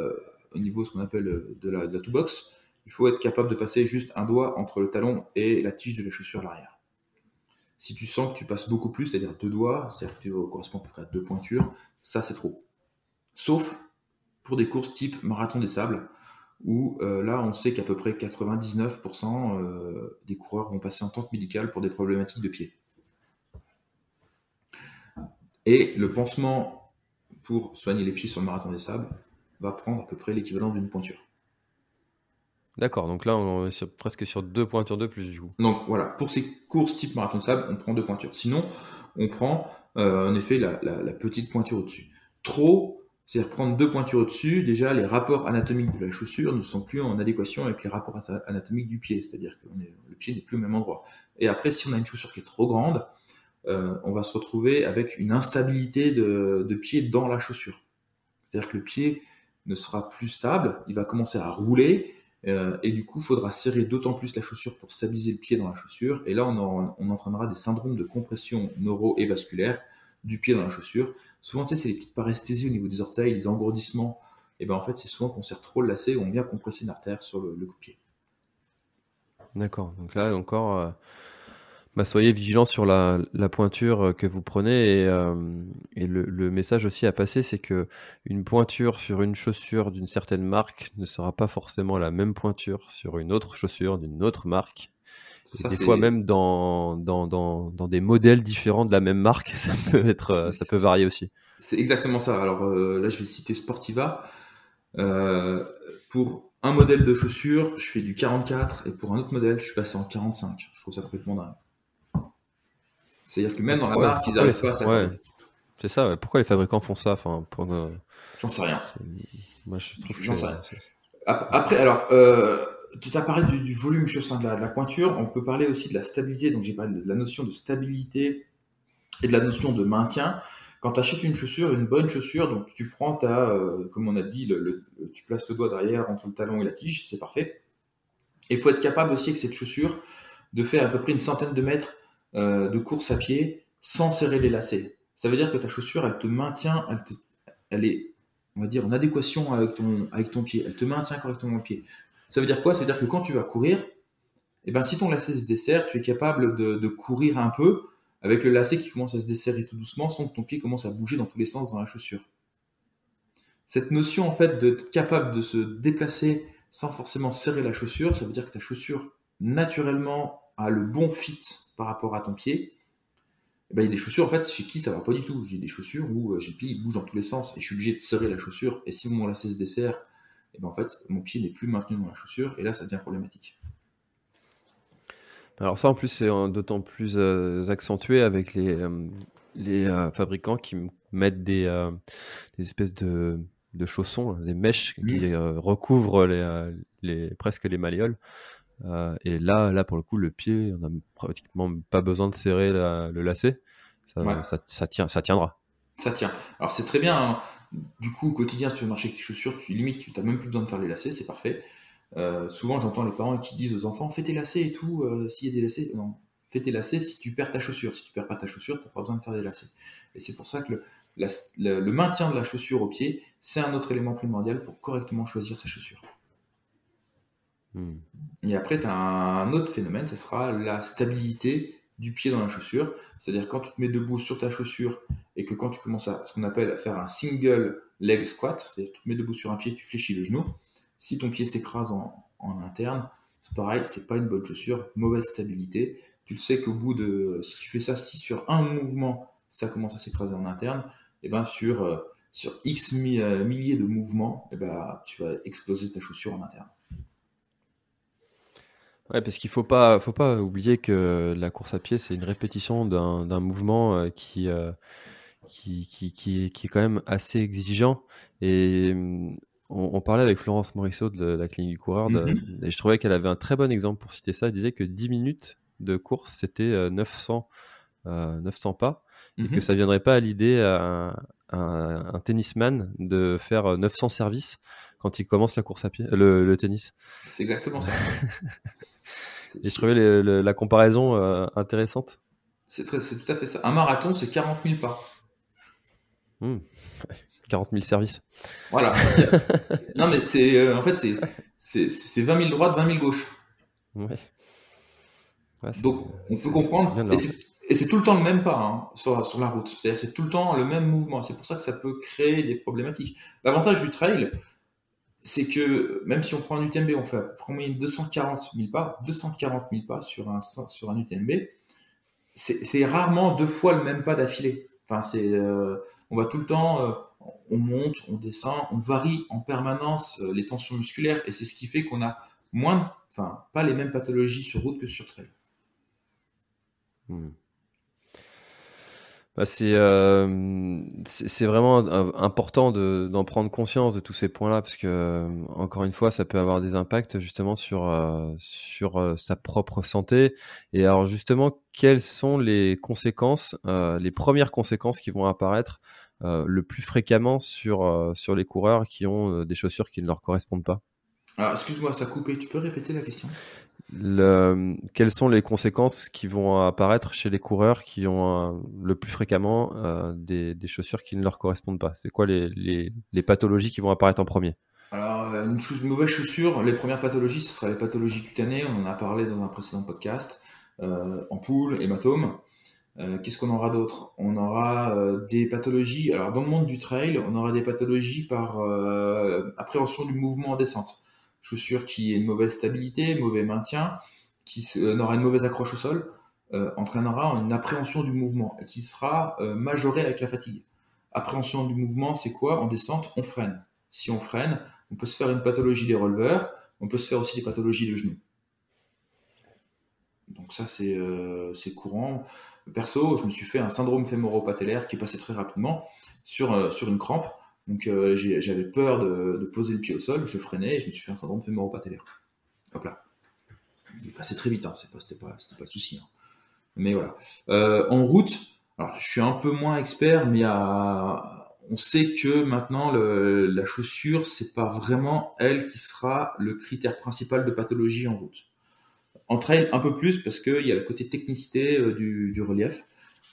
au niveau ce qu'on appelle de la, de la box. Il faut être capable de passer juste un doigt entre le talon et la tige de la chaussure à l'arrière. Si tu sens que tu passes beaucoup plus, c'est-à-dire deux doigts, c'est-à-dire que tu corresponds à peu près à deux pointures, ça c'est trop. Sauf pour des courses type marathon des sables, où euh, là, on sait qu'à peu près 99% euh, des coureurs vont passer en tente médicale pour des problématiques de pied. Et le pansement pour soigner les pieds sur le marathon des sables va prendre à peu près l'équivalent d'une pointure. D'accord, donc là on est presque sur deux pointures de plus du coup. Donc voilà, pour ces courses type marathon de sable, on prend deux pointures. Sinon, on prend euh, en effet la, petite pointure au-dessus. Trop, c'est-à-dire prendre deux pointures au-dessus, déjà les rapports anatomiques de la chaussure ne sont plus en adéquation avec les rapports anatomiques du pied, c'est-à-dire que le pied n'est plus au même endroit. Et après, si on a une chaussure qui est trop grande, euh, on va se retrouver avec une instabilité de, pied dans la chaussure. C'est-à-dire que le pied ne sera plus stable, il va commencer à rouler, euh, et du coup, il faudra serrer d'autant plus la chaussure pour stabiliser le pied dans la chaussure, et là, on, on entraînera des syndromes de compression neuro et vasculaire du pied dans la chaussure. Souvent, tu sais, c'est les petites paresthésies au niveau des orteils, les engourdissements. Et ben en fait, c'est souvent qu'on serre trop le lacet ou on vient compresser une artère sur le, coup de pied. D'accord. Donc là, encore, euh, bah, soyez vigilants sur la, pointure euh, que vous prenez. Et, euh, le, message aussi à passer, c'est que une pointure sur une chaussure d'une certaine marque ne sera pas forcément la même pointure sur une autre chaussure d'une autre marque des fois même dans, dans, dans, dans, des modèles différents de la même marque, ça peut être, euh, ça peut varier aussi. C'est exactement ça. Alors euh, là, je vais citer Sportiva. Euh, pour un modèle de chaussures, je fais du 44 et pour un autre modèle, je suis passé en 45. Je trouve ça complètement dingue. C'est-à-dire que même dans la marque, ils arrivent pas à ouais. C'est ça. Pourquoi les fabricants font ça enfin, J'en sais rien. Moi, je trouve J'en sais rien. Après, alors, euh, tu as parlé du, volume de la, de la, pointure, on peut parler aussi de la stabilité, donc j'ai parlé de la notion de stabilité et de la notion de maintien. Quand tu achètes une chaussure, une bonne chaussure, donc tu prends ta, euh, comme on a dit, le, tu places le doigt derrière entre le talon et la tige, c'est parfait. Et il faut être capable aussi avec cette chaussure de faire à peu près une centaine de mètres euh, de course à pied sans serrer les lacets. Ça veut dire que ta chaussure, elle te maintient, elle, elle est, on va dire, en adéquation avec ton, avec ton pied. Elle te maintient correctement le pied. Ça veut dire quoi? Ça veut dire que quand tu vas courir, eh ben, si ton lacet se desserre, tu es capable de, de courir un peu avec le lacet qui commence à se desserrer tout doucement sans que ton pied commence à bouger dans tous les sens dans la chaussure. Cette notion en fait d'être capable de se déplacer sans forcément serrer la chaussure, ça veut dire que ta chaussure naturellement a le bon fit par rapport à ton pied. Eh ben, il y a des chaussures en fait chez qui ça va pas du tout. J'ai des chaussures où euh, j'ai le pied il bouge dans tous les sens et je suis obligé de serrer la chaussure. Et si mon lacet se dessert, eh ben, en fait mon pied n'est plus maintenu dans la chaussure et là ça devient problématique. Alors ça en plus c'est d'autant plus euh, accentué avec les, euh, les fabricants qui mettent des, des espèces de, de, chaussons, des mèches qui recouvrent les, les, presque les malléoles. Et là, là pour le coup le pied, on n'a pratiquement pas besoin de serrer le lacet, ça, ça, tient, ça tiendra. Ça tient. Alors c'est très bien. Hein. Du coup, au quotidien, sur le marché avec tes chaussures, tu limites, tu n'as même plus besoin de faire les lacets, c'est parfait. Euh, souvent, j'entends les parents qui disent aux enfants fais tes lacets et tout, euh, s'il y a des lacets. Non, fais tes lacets si tu perds ta chaussure. Si tu perds pas ta chaussure, tu n'as pas besoin de faire des lacets. Et c'est pour ça que le, maintien de la chaussure au pied, c'est un autre élément primordial pour correctement choisir sa chaussure. Hmm. Et après, tu as un autre phénomène, ce sera la stabilité du pied dans la chaussure. C'est-à-dire quand tu te mets debout sur ta chaussure et que quand tu commences à ce qu'on appelle faire un single leg squat, c'est-à-dire tu te mets debout sur un pied, tu fléchis le genou, si ton pied s'écrase en, interne, c'est pareil, c'est pas une bonne chaussure, mauvaise stabilité. Tu le sais qu'au bout de, si tu fais ça, si sur un mouvement, ça commence à s'écraser en interne, et eh ben sur, euh, sur X euh, milliers de mouvements, et eh ben tu vas exploser ta chaussure en interne. Ouais, parce qu'il faut pas, faut pas oublier que la course à pied, c'est une répétition d'un mouvement euh, qui, qui, qui, qui, qui, est quand même assez exigeant. Et hum, on, parlait avec Florence Morisseau de la clinique du coureur mhm. et je trouvais qu'elle avait un très bon exemple pour citer ça. Elle disait que 10 minutes de course, c'était 900, euh, 900 euh, pas et que mhm. ça viendrait pas à l'idée à, un tennisman de faire 900 services quand il commence la course à pied, le, tennis. C'est exactement ça. et je trouvais la comparaison euh, intéressante. C'est tout à fait ça. Un marathon, c'est 40 000 pas. Mmh. 40 000 services. Voilà. non, mais c'est euh, en fait, c'est 20 000 droites, 20 000 gauches. Ouais. Donc, on peut comprendre. Et c'est tout le temps le même pas hein, sur, sur, la route. C'est-à-dire c'est tout le temps le même mouvement. C'est pour ça que ça peut créer des problématiques. L'avantage du trail, c'est que même si on prend un UTMB, on fait en moyenne 240 000 pas, 240 000 pas sur un, sur un UTMB, c'est rarement deux fois le même pas d'affilée. Euh, on va tout le temps, euh, on monte, on descend, on varie en permanence euh, les tensions musculaires et c'est ce qui fait qu'on a moins, enfin, pas les mêmes pathologies sur route que sur trail. Hmm. Bah, euh, c'est vraiment important d'en prendre conscience de tous ces points-là parce que encore une fois ça peut avoir des impacts justement sur euh, sur sa propre santé. Et alors justement quelles sont les conséquences les premières conséquences qui vont apparaître euh, le plus fréquemment sur, euh, sur les coureurs qui ont euh, des chaussures qui ne leur correspondent pas? Excuse-moi, ça a coupé. Tu peux répéter la question? Quelles sont les conséquences qui vont apparaître chez les coureurs qui ont le plus fréquemment des, des, chaussures qui ne leur correspondent pas? C'est quoi les, pathologies qui vont apparaître en premier? Alors, une, chose, mauvaise chaussure, les premières pathologies, ce sera les pathologies cutanées. On en a parlé dans un précédent podcast. Euh, ampoules, hématomes. Euh, qu'est-ce qu'on aura d'autre? On aura euh, des pathologies. Alors dans le monde du trail, on aura des pathologies par euh, appréhension du mouvement en descente. Chaussure qui est une mauvaise stabilité, mauvais maintien, qui aura une mauvaise accroche au sol, entraînera une appréhension du mouvement qui sera majorée avec la fatigue. Appréhension du mouvement, c'est quoi? En descente, on freine. Si on freine, on peut se faire une pathologie des releveurs, on peut se faire aussi des pathologies de genoux. Donc ça, c'est courant. Perso, je me suis fait un syndrome fémoro-patellaire qui passait très rapidement euh, sur une crampe. Donc euh, j'avais peur de, poser le pied au sol, je freinais et je me suis fait un syndrome fémoro-patellaire. Hop là. Il passait très vite, hein, c'était pas, pas, pas, le souci. Hein. Mais voilà. Euh, en route, alors je suis un peu moins expert, mais on sait que maintenant la chaussure, c'est pas vraiment elle qui sera le critère principal de pathologie en route. En trail, un peu plus parce qu'il y a le côté technicité euh, du, relief.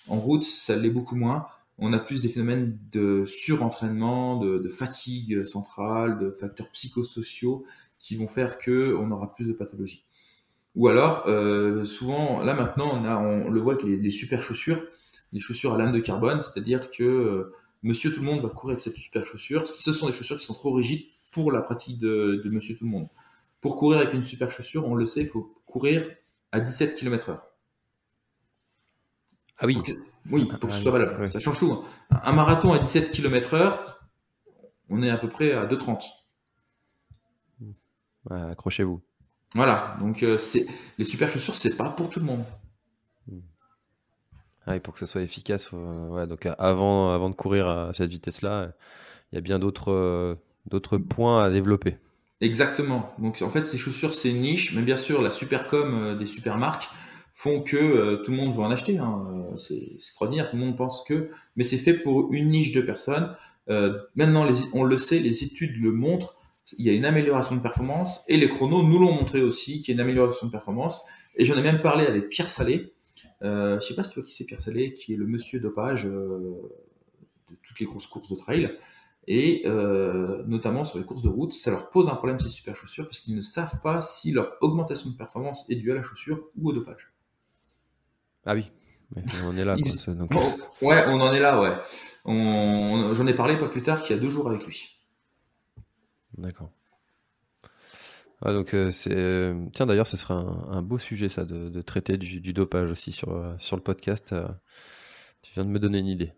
En route, ça l'est beaucoup moins. On a plus des phénomènes de surentraînement, de, fatigue centrale, de facteurs psychosociaux qui vont faire que on aura plus de pathologies. Ou alors, euh, souvent, là maintenant, on, a, on le voit avec les, super chaussures, des chaussures à lame de carbone, c'est-à-dire que euh, monsieur tout le monde va courir avec cette super chaussure. Ce sont des chaussures qui sont trop rigides pour la pratique de, de monsieur tout le monde. Pour courir avec une super chaussure, on le sait, il faut courir à 17 km heure. Ah oui. Oui, pour que ce soit valable. Ça change tout. Hein. Un marathon à 17 km heure, on est à peu près à 2,30. accrochez-vous. Voilà, donc euh, c'est les super chaussures, c'est pas pour tout le monde. Ah, et pour que ce soit efficace, ouais, donc avant, avant de courir à cette vitesse-là, il y a bien d'autres euh, d'autres points à développer. Exactement. Donc en fait, ces chaussures, c'est une niche, mais bien sûr, la super com euh, des super marques font que tout le monde va en acheter. Hein. C'est extraordinaire, tout le monde pense que, mais c'est fait pour une niche de personnes. maintenant, les, on le sait, les études le montrent il y a une amélioration de performance et les chronos nous l'ont montré aussi qu'il y a une amélioration de performance. Et j'en ai même parlé avec Pierre Salé. Euh, je sais pas si tu vois qui c'est Pierre Salé, qui est le monsieur dopage euh, de toutes les grosses courses de trail. Et euh, notamment sur les courses de route, ça leur pose un problème ces super chaussures parce qu'ils ne savent pas si leur augmentation de performance est due à la chaussure ou au dopage. Ah oui, on est là. Ouais, on en est là, ouais. J'en ai parlé pas plus tard qu'il y a deux jours avec lui. D'accord. donc euh, c'est euh, tiens d'ailleurs ce serait un, beau sujet ça de, traiter du, dopage aussi sur euh, sur le podcast. tu viens de me donner une idée.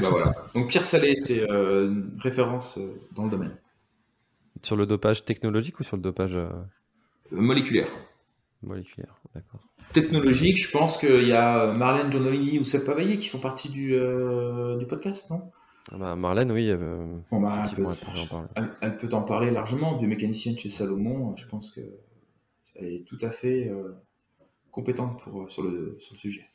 bah voilà. Donc Pierre Salé c'est une référence dans le domaine. Sur le dopage technologique ou sur le dopage moléculaire. Moléculaire? Technologique, je pense qu'il y a Marlène Giannolini ou Seb Pavaillé qui font partie du, du podcast, non? Ah bah, Marlène, oui. Bah, elle, peut, en parler largement. Biomécanicienne chez Salomon, je pense qu'elle est tout à fait euh, compétente pour, sur, le, sur le sujet.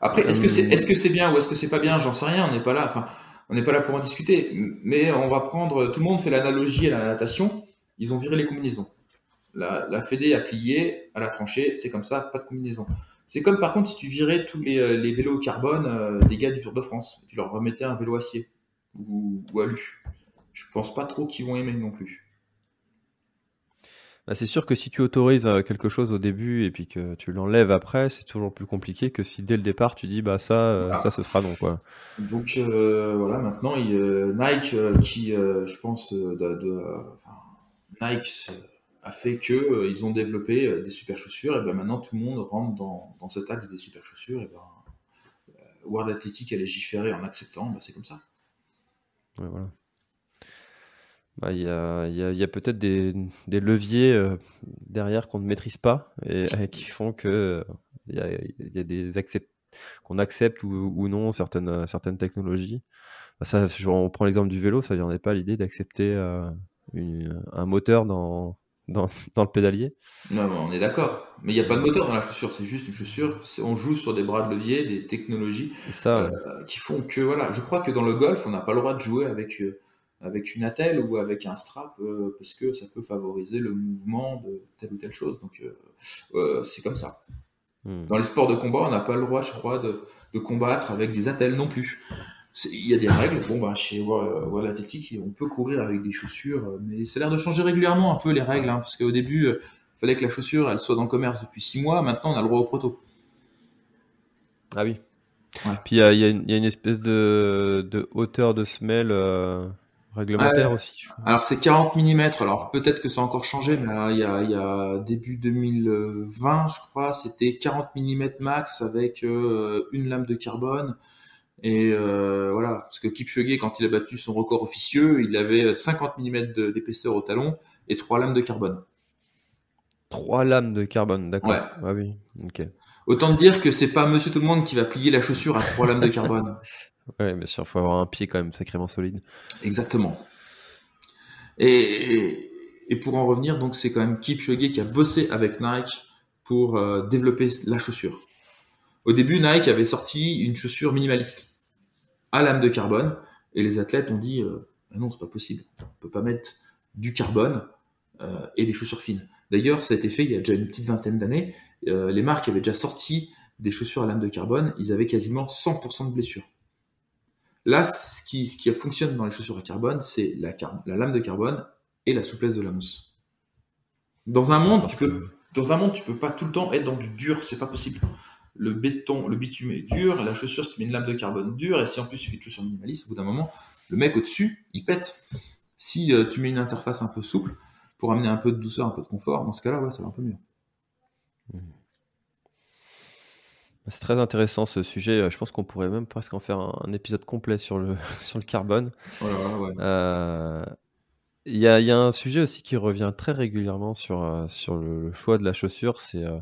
Après, est-ce que c'est est -ce c'est bien ou est-ce que c'est pas bien? J'en sais rien, on n'est pas là. Enfin, on n'est pas là pour en discuter. Mais on va prendre. Tout le monde fait l'analogie à la natation. Ils ont viré les combinaisons. La, la Fédé a plié à la tranchée, c'est comme ça, pas de combinaison. C'est comme par contre si tu virais tous les, euh, vélos carbone euh, des gars du Tour de France, tu leur remettais un vélo acier ou, alu. Je pense pas trop qu'ils vont aimer non plus. Bah, c'est sûr que si tu autorises euh, quelque chose au début et puis que tu l'enlèves après, c'est toujours plus compliqué que si dès le départ tu dis bah ça, ça ce sera non quoi. Donc voilà, maintenant Nike qui, je pense, de, Nike a fait que euh, ils ont développé euh, des super chaussures et ben maintenant tout le monde rentre dans, dans cet axe des super chaussures et ben euh, World Athletic a légiféré en acceptant, ben c'est comme ça. voilà. Bah, il y a, y a peut-être des, leviers derrière qu'on ne maîtrise pas et, qui font que il y a, y des accept qu'on accepte ou, non certaines, certaines technologies. Bah, ça, on prend l'exemple du vélo, ça viendrait pas l'idée d'accepter un moteur dans, dans, le pédalier. Non, on est d'accord. Mais il n'y a pas de moteur dans la chaussure, c'est juste une chaussure. On joue sur des bras de levier, des technologies ça, euh, qui font que, voilà, je crois que dans le golf, on n'a pas le droit de jouer avec, euh, avec une attelle ou avec un strap euh, parce que ça peut favoriser le mouvement de telle ou telle chose. Donc, c'est comme ça. Hmm. Dans les sports de combat, on n'a pas le droit, je crois, de, de combattre avec des attelles non plus il y a des règles. Bon, bah, chez World Athletic, on peut courir avec des chaussures, euh, mais ça a l'air de changer régulièrement un peu les règles, hein, parce qu'au début, il euh, fallait que la chaussure, elle soit dans le commerce depuis six mois. Maintenant, on a le droit au proto. Ah oui. Puis il y, a une espèce de, hauteur de semelle euh, réglementaire aussi. Alors c'est 40 mm. Alors peut-être que ça a encore changé, mais il y a, début 2020, je crois, c'était 40 mm max avec une lame de carbone. Et euh, voilà, parce que Kipchoge, quand il a battu son record officieux, il avait 50 mm d'épaisseur au talon et trois lames de carbone. Trois lames de carbone, d'accord. Ouais. Ah oui, ok. Autant dire que c'est pas Monsieur Tout le Monde qui va plier la chaussure à trois lames de carbone. Ouais, bien sûr, il faut avoir un pied quand même sacrément solide. Exactement. Et, et pour en revenir, donc c'est quand même Kipchoge qui a bossé avec Nike pour euh, développer la chaussure. Au début, Nike avait sorti une chaussure minimaliste à lame de carbone, et les athlètes ont dit euh, ah non, c'est pas possible, on peut pas mettre du carbone euh, et des chaussures fines. D'ailleurs, ça a été fait il y a déjà une petite vingtaine d'années. Euh, les marques avaient déjà sorti des chaussures à lame de carbone, ils avaient quasiment 100% de blessures. Là, ce qui, ce qui fonctionne dans les chaussures à carbone, c'est la, la, lame de carbone et la souplesse de la mousse. Dans un monde, tu peux, dans un monde, tu peux pas tout le temps être dans du dur, c'est pas possible. Le béton, le bitume est dur, la chaussure, si tu mets une lame de carbone dure, et si en plus tu fais une chaussure minimaliste, au bout d'un moment, le mec au-dessus, il pète. Si euh, tu mets une interface un peu souple, pour amener un peu de douceur, un peu de confort, dans ce cas-là, ouais, ça va un peu mieux. Mmh. C'est très intéressant ce sujet. Je pense qu'on pourrait même presque en faire un, épisode complet sur le, sur le carbone. Euh, il y, a, y, a, un sujet aussi qui revient très régulièrement sur, euh, sur le, choix de la chaussure, c'est euh,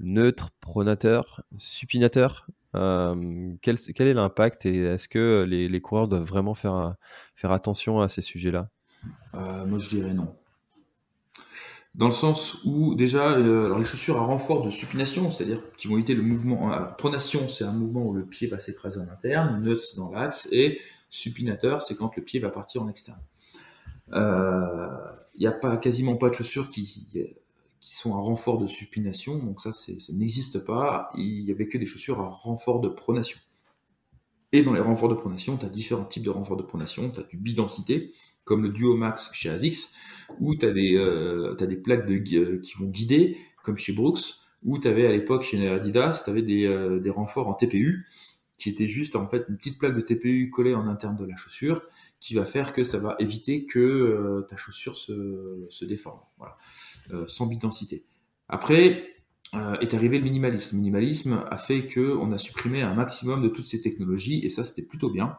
neutre, pronateur, supinateur. quel, quel, est l'impact et est-ce que les, coureurs doivent vraiment faire, attention à ces sujets-là? Moi, je dirais non dans le sens où déjà euh, alors les chaussures à renfort de supination, c'est-à-dire qui vont éviter le mouvement. Alors pronation, c'est un mouvement où le pied va s'écraser en interne, neutre dans l'axe, et supinateur, c'est quand le pied va partir en externe. Il euh, n'y a pas quasiment pas de chaussures qui, qui sont à renfort de supination, donc ça, ça n'existe pas. Il y avait que des chaussures à renfort de pronation. Et dans les renforts de pronation, tu as différents types de renforts de pronation. Tu as du bidensité, comme le Duo Max chez ASICS, où tu as, euh, des plaques euh, qui vont guider, comme chez Brooks, où tu avais à l'époque chez Adidas, tu avais des, euh, des, renforts en TPU, qui étaient juste en fait une petite plaque de TPU collée en interne de la chaussure, qui va faire que ça va éviter que ta chaussure se, se déforme, voilà, sans bidensité. Après, est arrivé le minimalisme. Le minimalisme a fait qu'on a supprimé un maximum de toutes ces technologies, et ça c'était plutôt bien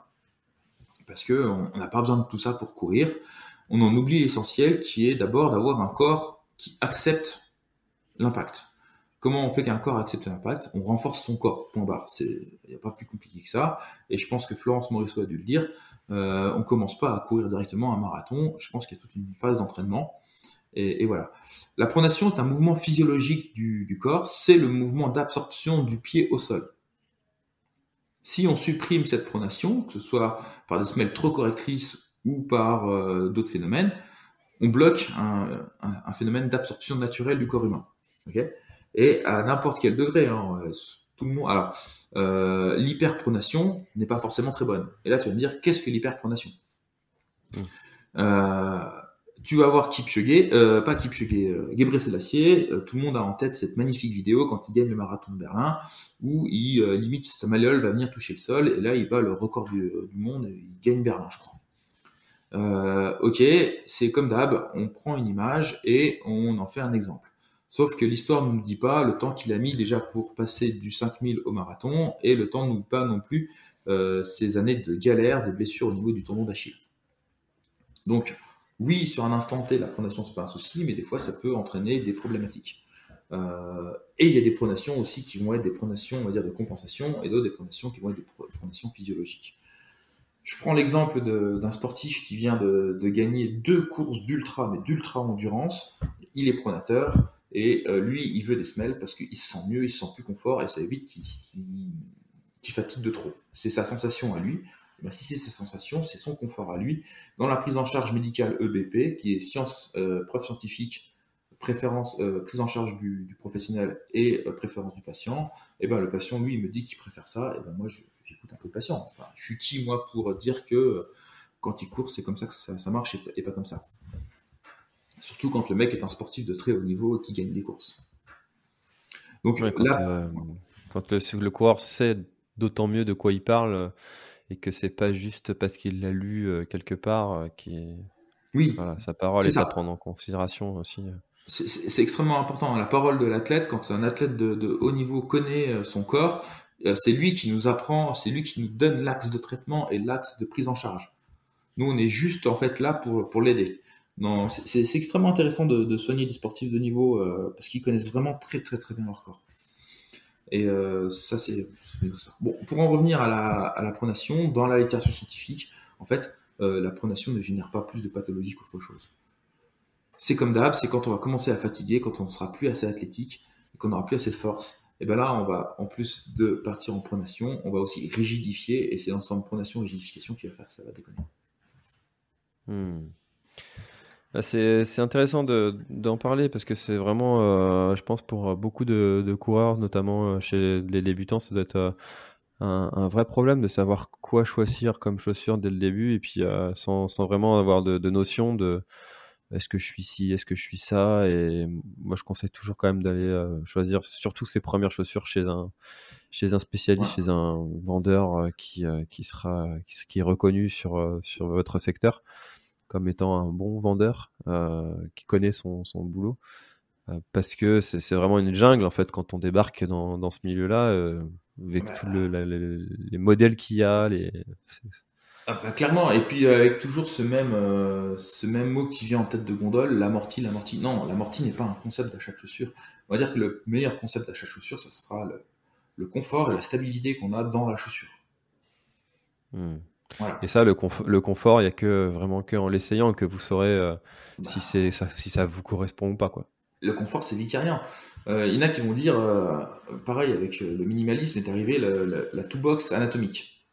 parce qu'on n'a pas besoin de tout ça pour courir. On en oublie l'essentiel qui est d'abord d'avoir un corps qui accepte l'impact. Comment on fait qu'un corps accepte l'impact? On renforce son corps, point barre. Il n'y a pas plus compliqué que ça. Et je pense que Florence Morisseau a dû le dire. Euh, on commence pas à courir directement un marathon. Je pense qu'il y a toute une phase d'entraînement. Et, voilà. La pronation est un mouvement physiologique du corps. C'est le mouvement d'absorption du pied au sol. Si on supprime cette pronation, que ce soit par des semelles trop correctrices ou par euh, d'autres phénomènes, on bloque un, phénomène d'absorption naturelle du corps humain. et à n'importe quel degré. Hein, tout le monde. Alors, euh, l'hyperpronation n'est pas forcément très bonne. Et là, tu vas me dire, qu'est-ce que l'hyperpronation? Mmh. euh, tu vas voir Kipchoge, euh, pas Kipchoge, euh, Gebre Selassie, euh, tout le monde a en tête cette magnifique vidéo quand il gagne le marathon de Berlin, où il euh, limite sa malléole va venir toucher le sol, et là il bat le record du, monde, et il gagne Berlin, je crois. ok, c'est comme d'hab, on prend une image et on en fait un exemple. Sauf que l'histoire ne nous dit pas le temps qu'il a mis déjà pour passer du 5000 au marathon, et le temps ne nous dit pas non plus ces années de galère, de blessures au niveau du tendon d'Achille. Donc, oui, sur un instant T, la pronation, c'est pas un souci, mais des fois, ça peut entraîner des problématiques. Euh, et il y a des pronations aussi qui vont être des pronations, on va dire, de compensation, et d'autres des pronations qui vont être des pronations physiologiques. Je prends l'exemple d'un sportif qui vient de, gagner deux courses d'ultra, mais d'ultra endurance. Il est pronateur, et euh, lui, il veut des semelles parce qu'il se sent mieux, il se sent plus confort, et ça évite qu'il fatigue de trop. C'est sa sensation à lui. Ben, si c'est sa sensation, c'est son confort à lui. Dans la prise en charge médicale EBP, qui est science, euh, preuve scientifique, préférence, euh, prise en charge du, professionnel et euh, préférence du patient, et eh ben, le patient, lui, il me dit qu'il préfère ça, et eh ben, moi, j'écoute un peu le patient. Enfin, je suis qui, moi, pour dire que quand il court, c'est comme ça que ça, marche et, pas comme ça. Surtout quand le mec est un sportif de très haut niveau et qui gagne des courses. Donc là, quand le, le coureur sait d'autant mieux de quoi il parle, et que c'est pas juste parce qu'il l'a lu euh, quelque part euh, qui oui voilà, sa parole est, à prendre en considération aussi euh. c'est extrêmement important la parole de l'athlète quand un athlète de, haut niveau connaît son corps c'est lui qui nous apprend c'est lui qui nous donne l'axe de traitement et l'axe de prise en charge. Nous on est juste en fait là pour, pour l'aider. C'est extrêmement intéressant de, de, soigner des sportifs de niveau parce qu'ils connaissent vraiment très très très bien leur corps et euh, ça, c'est Bon, pour en revenir à la, pronation, dans la littérature scientifique, en fait, euh, la pronation ne génère pas plus de pathologie qu'autre chose. C'est comme d'hab, c'est quand on va commencer à fatiguer, quand on ne sera plus assez athlétique, qu'on n'aura plus assez de force, Et ben là, on va, en plus de partir en pronation, on va aussi rigidifier, et c'est l'ensemble pronation rigidification qui va faire ça va déconner. Hmm. Bah, c'est intéressant d'en parler parce que c'est vraiment, euh, je pense, pour beaucoup de, coureurs, notamment euh, chez les débutants, ça doit être euh, un, vrai problème de savoir quoi choisir comme chaussure dès le début et puis sans, vraiment avoir de, de notion de est-ce que je suis ci, est-ce que je suis ça. Et moi, je conseille toujours quand même d'aller choisir surtout ses premières chaussures chez un, chez un spécialiste, chez un vendeur qui, qui, sera, qui, est reconnu sur, sur votre secteur comme étant un bon vendeur euh, qui connaît son, son boulot. Euh, parce que c'est vraiment une jungle en fait quand on débarque dans, dans ce milieu-là, euh, avec tous le, les modèles qu'il y a. Les... Ah bah, clairement, et puis avec toujours ce même, ce même mot qui vient en tête de gondole, l'amorti, l'amorti. Non, l'amorti n'est pas un concept d'achat de chaussures. On va dire que le meilleur concept d'achat de chaussures, ça sera le, le confort et la stabilité qu'on a dans la chaussure. Hmm. Et ça, le, le confort, il n'y a que vraiment qu'en l'essayant que vous saurez euh, si, bah. c'est, ça, si ça vous correspond ou pas. Quoi. Le confort, c'est vicariant. Euh, il y en a qui vont dire, euh, pareil, avec le minimalisme est arrivé la, la, box anatomique.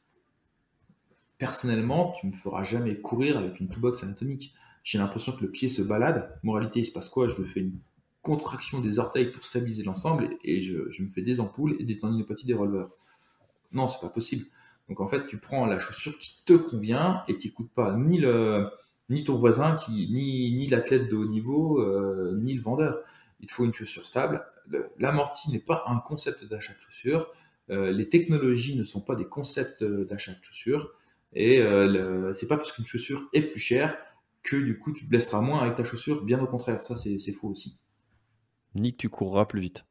Personnellement, tu ne me feras jamais courir avec une box anatomique. J'ai l'impression que le pied se balade. Moralité, il se passe quoi? Je fais une contraction des orteils pour stabiliser l'ensemble et, je, je, me fais des ampoules et des tendinopathies des releveurs. Non, c'est pas possible. Donc en fait, tu prends la chaussure qui te convient et qui coûte pas ni le ni ton voisin, qui, ni, ni l'athlète de haut niveau, euh, ni le vendeur. Il te faut une chaussure stable. L'amorti n'est pas un concept d'achat de chaussures. Euh, les technologies ne sont pas des concepts d'achat de chaussures. Et euh, c'est pas parce qu'une chaussure est plus chère que du coup tu te blesseras moins avec ta chaussure. Bien au contraire, ça c'est faux aussi. Ni que tu courras plus vite.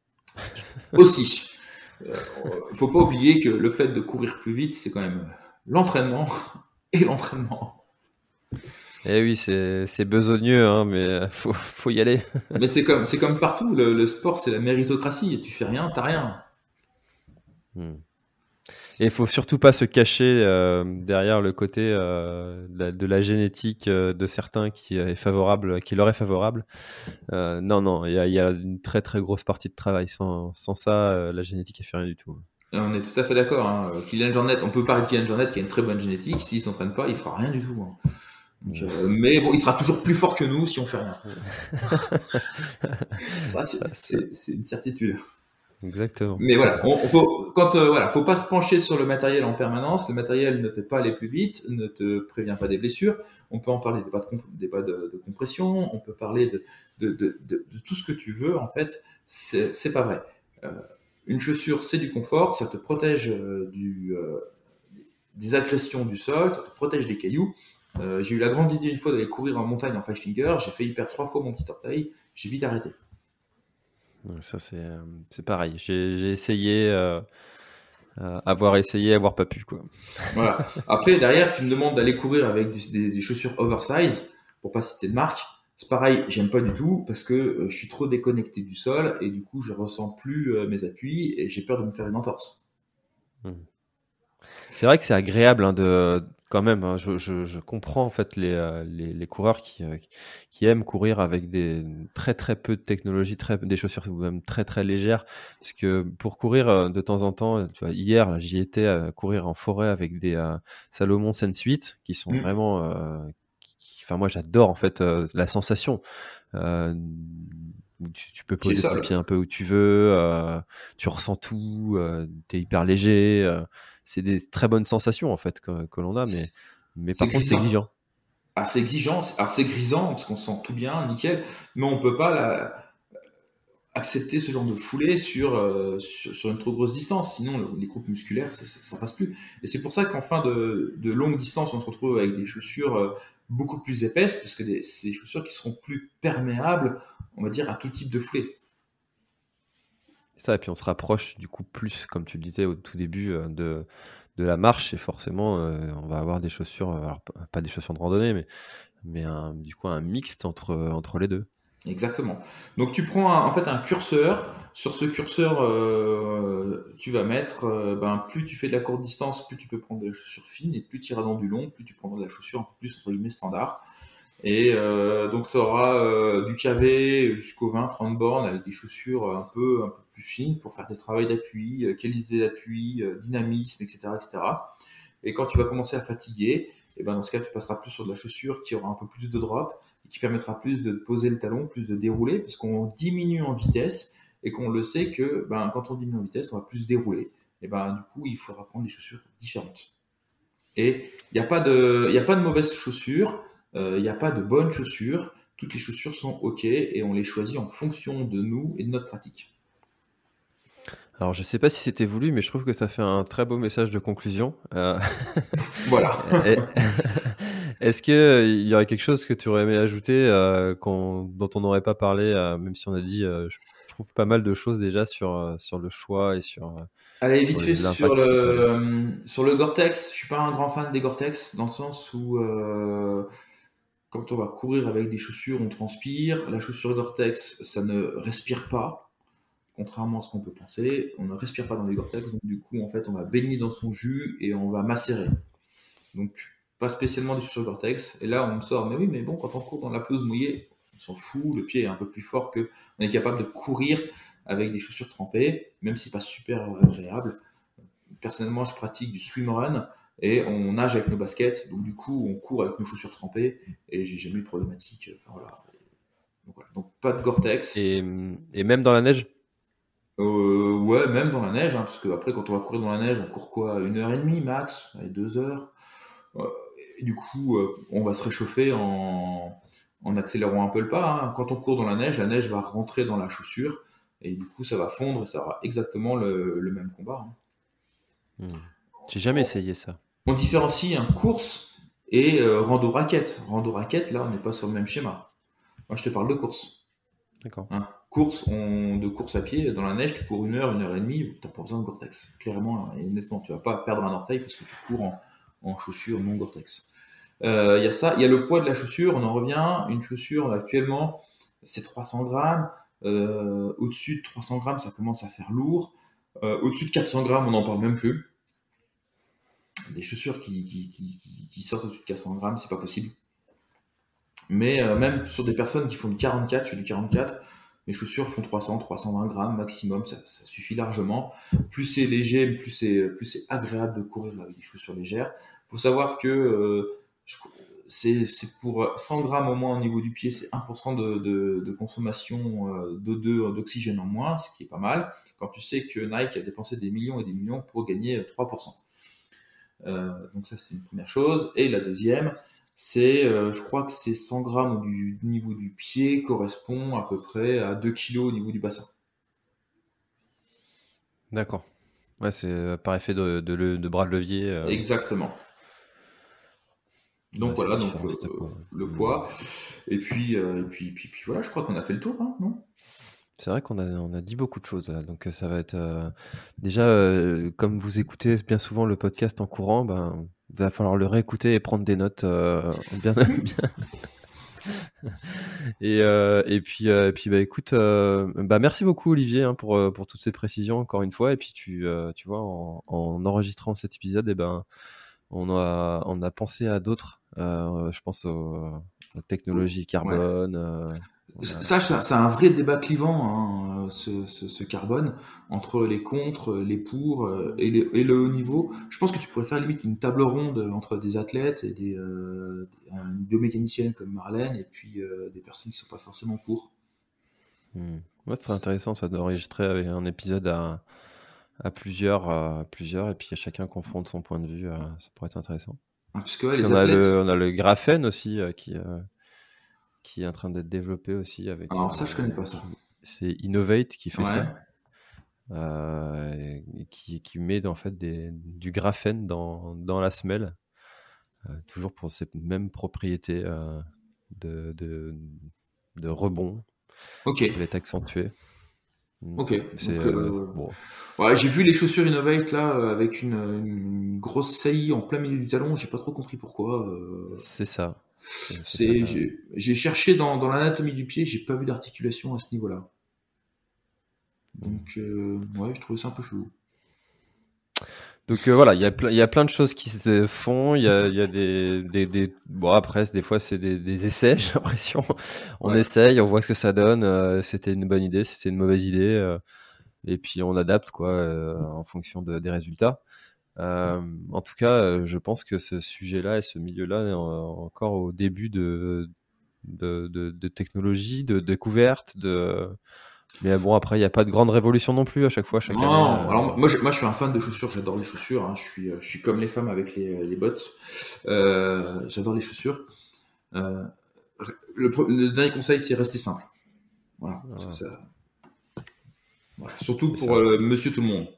aussi. Il ne faut pas oublier que le fait de courir plus vite, c'est quand même l'entraînement et l'entraînement. Eh oui, c'est besogneux, hein, mais il faut, y aller. mais c'est comme, comme partout, le, sport c'est la méritocratie, tu fais rien, t'as rien. Hmm. Et il faut surtout pas se cacher euh, derrière le côté euh, de, la, génétique euh, de certains qui est favorable, qui leur est favorable. non, non, il y, a, une très très grosse partie de travail. Sans, ça, la génétique ne fait rien du tout. On est tout à fait d'accord. Hein. Kylian Jornet, on peut parler de Kylian Jornet qui a une très bonne génétique. S'il s'entraîne pas, il fera rien du tout. Hein. mais bon, il sera toujours plus fort que nous si on fait rien. ça, c'est une certitude. Exactement. Mais voilà, on, faut, quand euh, voilà, faut pas se pencher sur le matériel en permanence. Le matériel ne fait pas aller plus vite, ne te prévient pas des blessures. On peut en parler des pas de, des de, compression, on peut parler de, de, tout ce que tu veux. En fait, c'est pas vrai. Euh, une chaussure, c'est du confort, ça te protège euh, des agressions du sol, ça te protège des cailloux. j'ai eu la grande idée une fois d'aller courir en montagne en five finger, j'ai failli perdre trois fois mon petit orteil, j'ai vite arrêté. Ça, euh, c'est pareil. J'ai essayé, euh, euh, avoir essayé, avoir pas pu. Quoi. Voilà. Après, derrière, tu me demandes d'aller courir avec des, chaussures oversize, pour pas citer de marque. C'est pareil, j'aime pas du tout parce que je suis trop déconnecté du sol et du coup, je ressens plus mes appuis et j'ai peur de me faire une entorse. Mmh. C'est vrai que c'est agréable hein, de, quand même, hein, je, je, je, comprends en fait les, euh, les, les coureurs qui, euh, qui aiment courir avec des très très peu de technologie, très, des chaussures même très très légères. Parce que pour courir euh, de temps en temps, tu vois, hier j'y étais à courir en forêt avec des Salomon Sense 8 qui sont mmh. vraiment. enfin moi j'adore en fait la sensation. Tu, tu, peux poser tes pieds un peu où tu veux, tu ressens tout, tu es hyper léger c'est des très bonnes sensations en fait que, l'on a, mais, mais par contre c'est exigeant. Ah, c'est exigeant, alors c'est grisant parce qu'on sent tout bien, nickel, mais on peut pas la, accepter ce genre de foulée euh, sur, sur, une trop grosse distance. Sinon, les groupes musculaires, ça, ça, passe plus. Et c'est pour ça qu'en fin de, de, longue distance, on se retrouve avec des chaussures euh, beaucoup plus épaisses, parce que c'est des chaussures qui seront plus perméables, on va dire, à tout type de foulée. Ça, et puis on se rapproche du coup plus, comme tu le disais au tout début, euh, de, de la marche, et forcément, euh, on va avoir des chaussures, euh, alors pas des chaussures de randonnée, mais, mais un, du coup un mixte entre, entre les deux. Exactement. Donc tu prends en fait un curseur. Sur ce curseur, tu vas mettre, ben, plus tu fais de la courte distance, plus tu peux prendre de la chaussure fine, et plus tu iras dans du long, plus tu prendras de la chaussure un peu plus entre guillemets standard. Et euh, donc tu auras euh, du KV jusqu'au 20-30 bornes avec des chaussures un peu, un peu plus fines pour faire des travaux d'appui, euh, qualité d'appui, dynamisme, etc., etc. Et quand tu vas commencer à fatiguer, et ben dans ce cas tu passeras plus sur de la chaussure qui aura un peu plus de drop et qui permettra plus de poser le talon, plus de dérouler, parce qu'on diminue en vitesse et qu'on le sait que ben, quand on diminue en vitesse, on va plus dérouler. Et ben du coup il faudra prendre des chaussures différentes. Et il n'y a pas de, il a pas de mauvaises chaussures. Euh, il n'y a pas de bonnes chaussures. Toutes les chaussures sont OK et on les choisit en fonction de nous et de notre pratique. Alors, je ne sais pas si c'était voulu, mais je trouve que ça fait un très beau message de conclusion. Euh, voilà. Est-ce qu'il euh, y aurait quelque chose que tu aurais aimé ajouter dont on n'aurait pas parlé, même si on a dit, je trouve pas mal de choses déjà sur, sur le choix et sur. Allez, vite fait sur le, sur le Gore-Tex. Je suis pas un grand fan des Gore-Tex dans le sens où quand on va courir avec des chaussures, on transpire. La chaussure Gore-Tex, ça ne respire pas, contrairement à ce qu'on peut penser. On ne respire pas dans les Gore-Tex, donc du coup, en fait, on va baigner dans son jus et on va macérer. Donc, pas spécialement des chaussures Gore-Tex. Et là, on me sort, mais oui, mais bon, quand on court dans la pelouse mouillée, on s'en fout, le pied est un peu plus fort que. On est capable de courir avec des chaussures trempées, même si pas super agréable. Personnellement, je pratique du swimrun et on nage avec nos baskets, donc du coup on court avec nos chaussures trempées et j'ai jamais eu de problématique. Enfin, voilà. Donc, pas de Gore-Tex. Et, même dans la neige? Euh, Ouais, même dans la neige, hein, parce que après quand on va courir dans la neige, on court quoi? Une heure et demie max, et deux heures. Euh, et du coup, euh, on va se réchauffer en, en, accélérant un peu le pas. Hein. Quand on court dans la neige, la neige va rentrer dans la chaussure et du coup ça va fondre et ça aura exactement le, même combat. Hein. Hmm. J'ai jamais essayé ça on différencie un course et euh, rando raquette. Rando raquette, là, on n'est pas sur le même schéma. Moi, je te parle de course. D'accord. Hein, course, on, de course à pied, dans la neige, tu cours une heure, une heure et demie, tu n'as pas besoin de Gore-Tex. Clairement et nettement, tu vas pas perdre un orteil parce que tu cours en, chaussures non Gore-Tex. Euh, il y a ça, il y a le poids de la chaussure, on en revient. Une chaussure, actuellement, c'est 300 grammes. Euh, au-dessus de 300 grammes, ça commence à faire lourd. au-dessus de 400 grammes, on n'en parle même plus des chaussures qui, qui, sortent au-dessus de 400 grammes, c'est pas possible. Mais euh, même sur des personnes qui font du 44, sur du 44, mes chaussures font 300, 320 grammes maximum, ça, suffit largement. Plus c'est léger, plus c'est plus c'est agréable de courir avec des chaussures légères. Il faut savoir que euh, c'est pour 100 grammes au moins au niveau du pied, c'est 1% de, de, consommation euh, d'O2, d'oxygène en moins, ce qui est pas mal. Quand tu sais que Nike a dépensé des millions et des millions pour gagner 3%. Euh, donc ça, c'est une première chose. Et la deuxième, c'est, euh, je crois que c'est 100 grammes du, niveau du pied correspond à peu près à 2 kg au niveau du bassin. D'accord. Ouais, c'est euh, par effet de, de, bras de levier. Exactement. Donc voilà, donc le, poids. Et puis, et puis, puis, puis, voilà, je crois qu'on a fait le tour, hein, non? C'est vrai qu'on a, on a dit beaucoup de choses donc ça va être déjà comme vous écoutez bien souvent le podcast en courant, ben il va falloir le réécouter et prendre des notes bien, et, et puis et puis bah écoute bah merci beaucoup Olivier hein, pour pour toutes ces précisions encore une fois. Et puis tu tu vois en, enregistrant cet épisode et eh ben on a on a pensé à d'autres je pense aux, technologies carbone ça, c'est un vrai débat clivant, hein, ce, carbone, entre les contre, les pour euh, et, le haut niveau. Je pense que tu pourrais faire limite une table ronde entre des athlètes et des, euh, biomécaniciennes comme Marlène et puis euh, des personnes qui ne sont pas forcément pour. Ouais, ce serait intéressant ça d'enregistrer avec un épisode à, plusieurs, à plusieurs et puis chacun confronte son point de vue. ça pourrait être intéressant. Parce que, on, a le, on, a le, graphène aussi qui qui est en train d'être développé aussi avec. Alors ça, je connais pas ça. C'est Innovate qui fait ça. Euh, qui, qui, met en fait des, du graphène dans, dans la semelle, euh, toujours pour cette même propriété euh, de, de, de, rebond. Ok. Elle est accentuée. Ok. Ouais, j'ai vu les chaussures Innovate là avec une, une, grosse saillie en plein milieu du talon. J'ai pas trop compris pourquoi. C'est ça. C'est, j'ai cherché dans, dans l'anatomie du pied, j'ai pas vu d'articulation à ce niveau-là. Donc, euh, ouais, je trouvais ça un peu chelou. Donc euh, voilà, il y, a il y a plein de choses qui se font. Il y a, y a des, des, des, Bon, après, des fois, c'est des, des, essais, j'ai l'impression. On essaye, on voit ce que ça donne. Euh, c'était une bonne idée, c'était une mauvaise idée. Euh, et puis, on adapte quoi en fonction de, des résultats. En tout cas, je pense que ce sujet-là et ce milieu-là est encore au début de, de, de, de technologie, de découverte, de mais bon, après, il n'y a pas de grande révolution non plus à chaque fois. Chaque non, euh. alors moi je, moi je suis un fan de chaussures, j'adore les chaussures. Hein. Je, suis, euh, je suis comme les femmes avec les, les bottes. Euh, j'adore les chaussures. Euh, le, dernier conseil, c'est rester simple. Voilà. Ça, voilà. Surtout pour euh, monsieur tout le monde.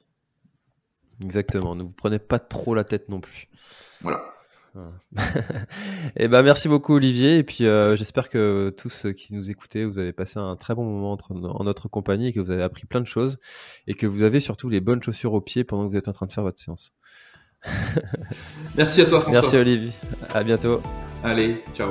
Exactement. Ne vous prenez pas trop la tête non plus. Voilà et eh ben merci beaucoup Olivier et puis euh, j'espère que tous ceux qui nous écoutaient vous avez passé un très bon moment en notre compagnie et que vous avez appris plein de choses et que vous avez surtout les bonnes chaussures aux pieds pendant que vous êtes en train de faire votre séance. merci à toi François. Merci Olivier. À bientôt. Allez, ciao.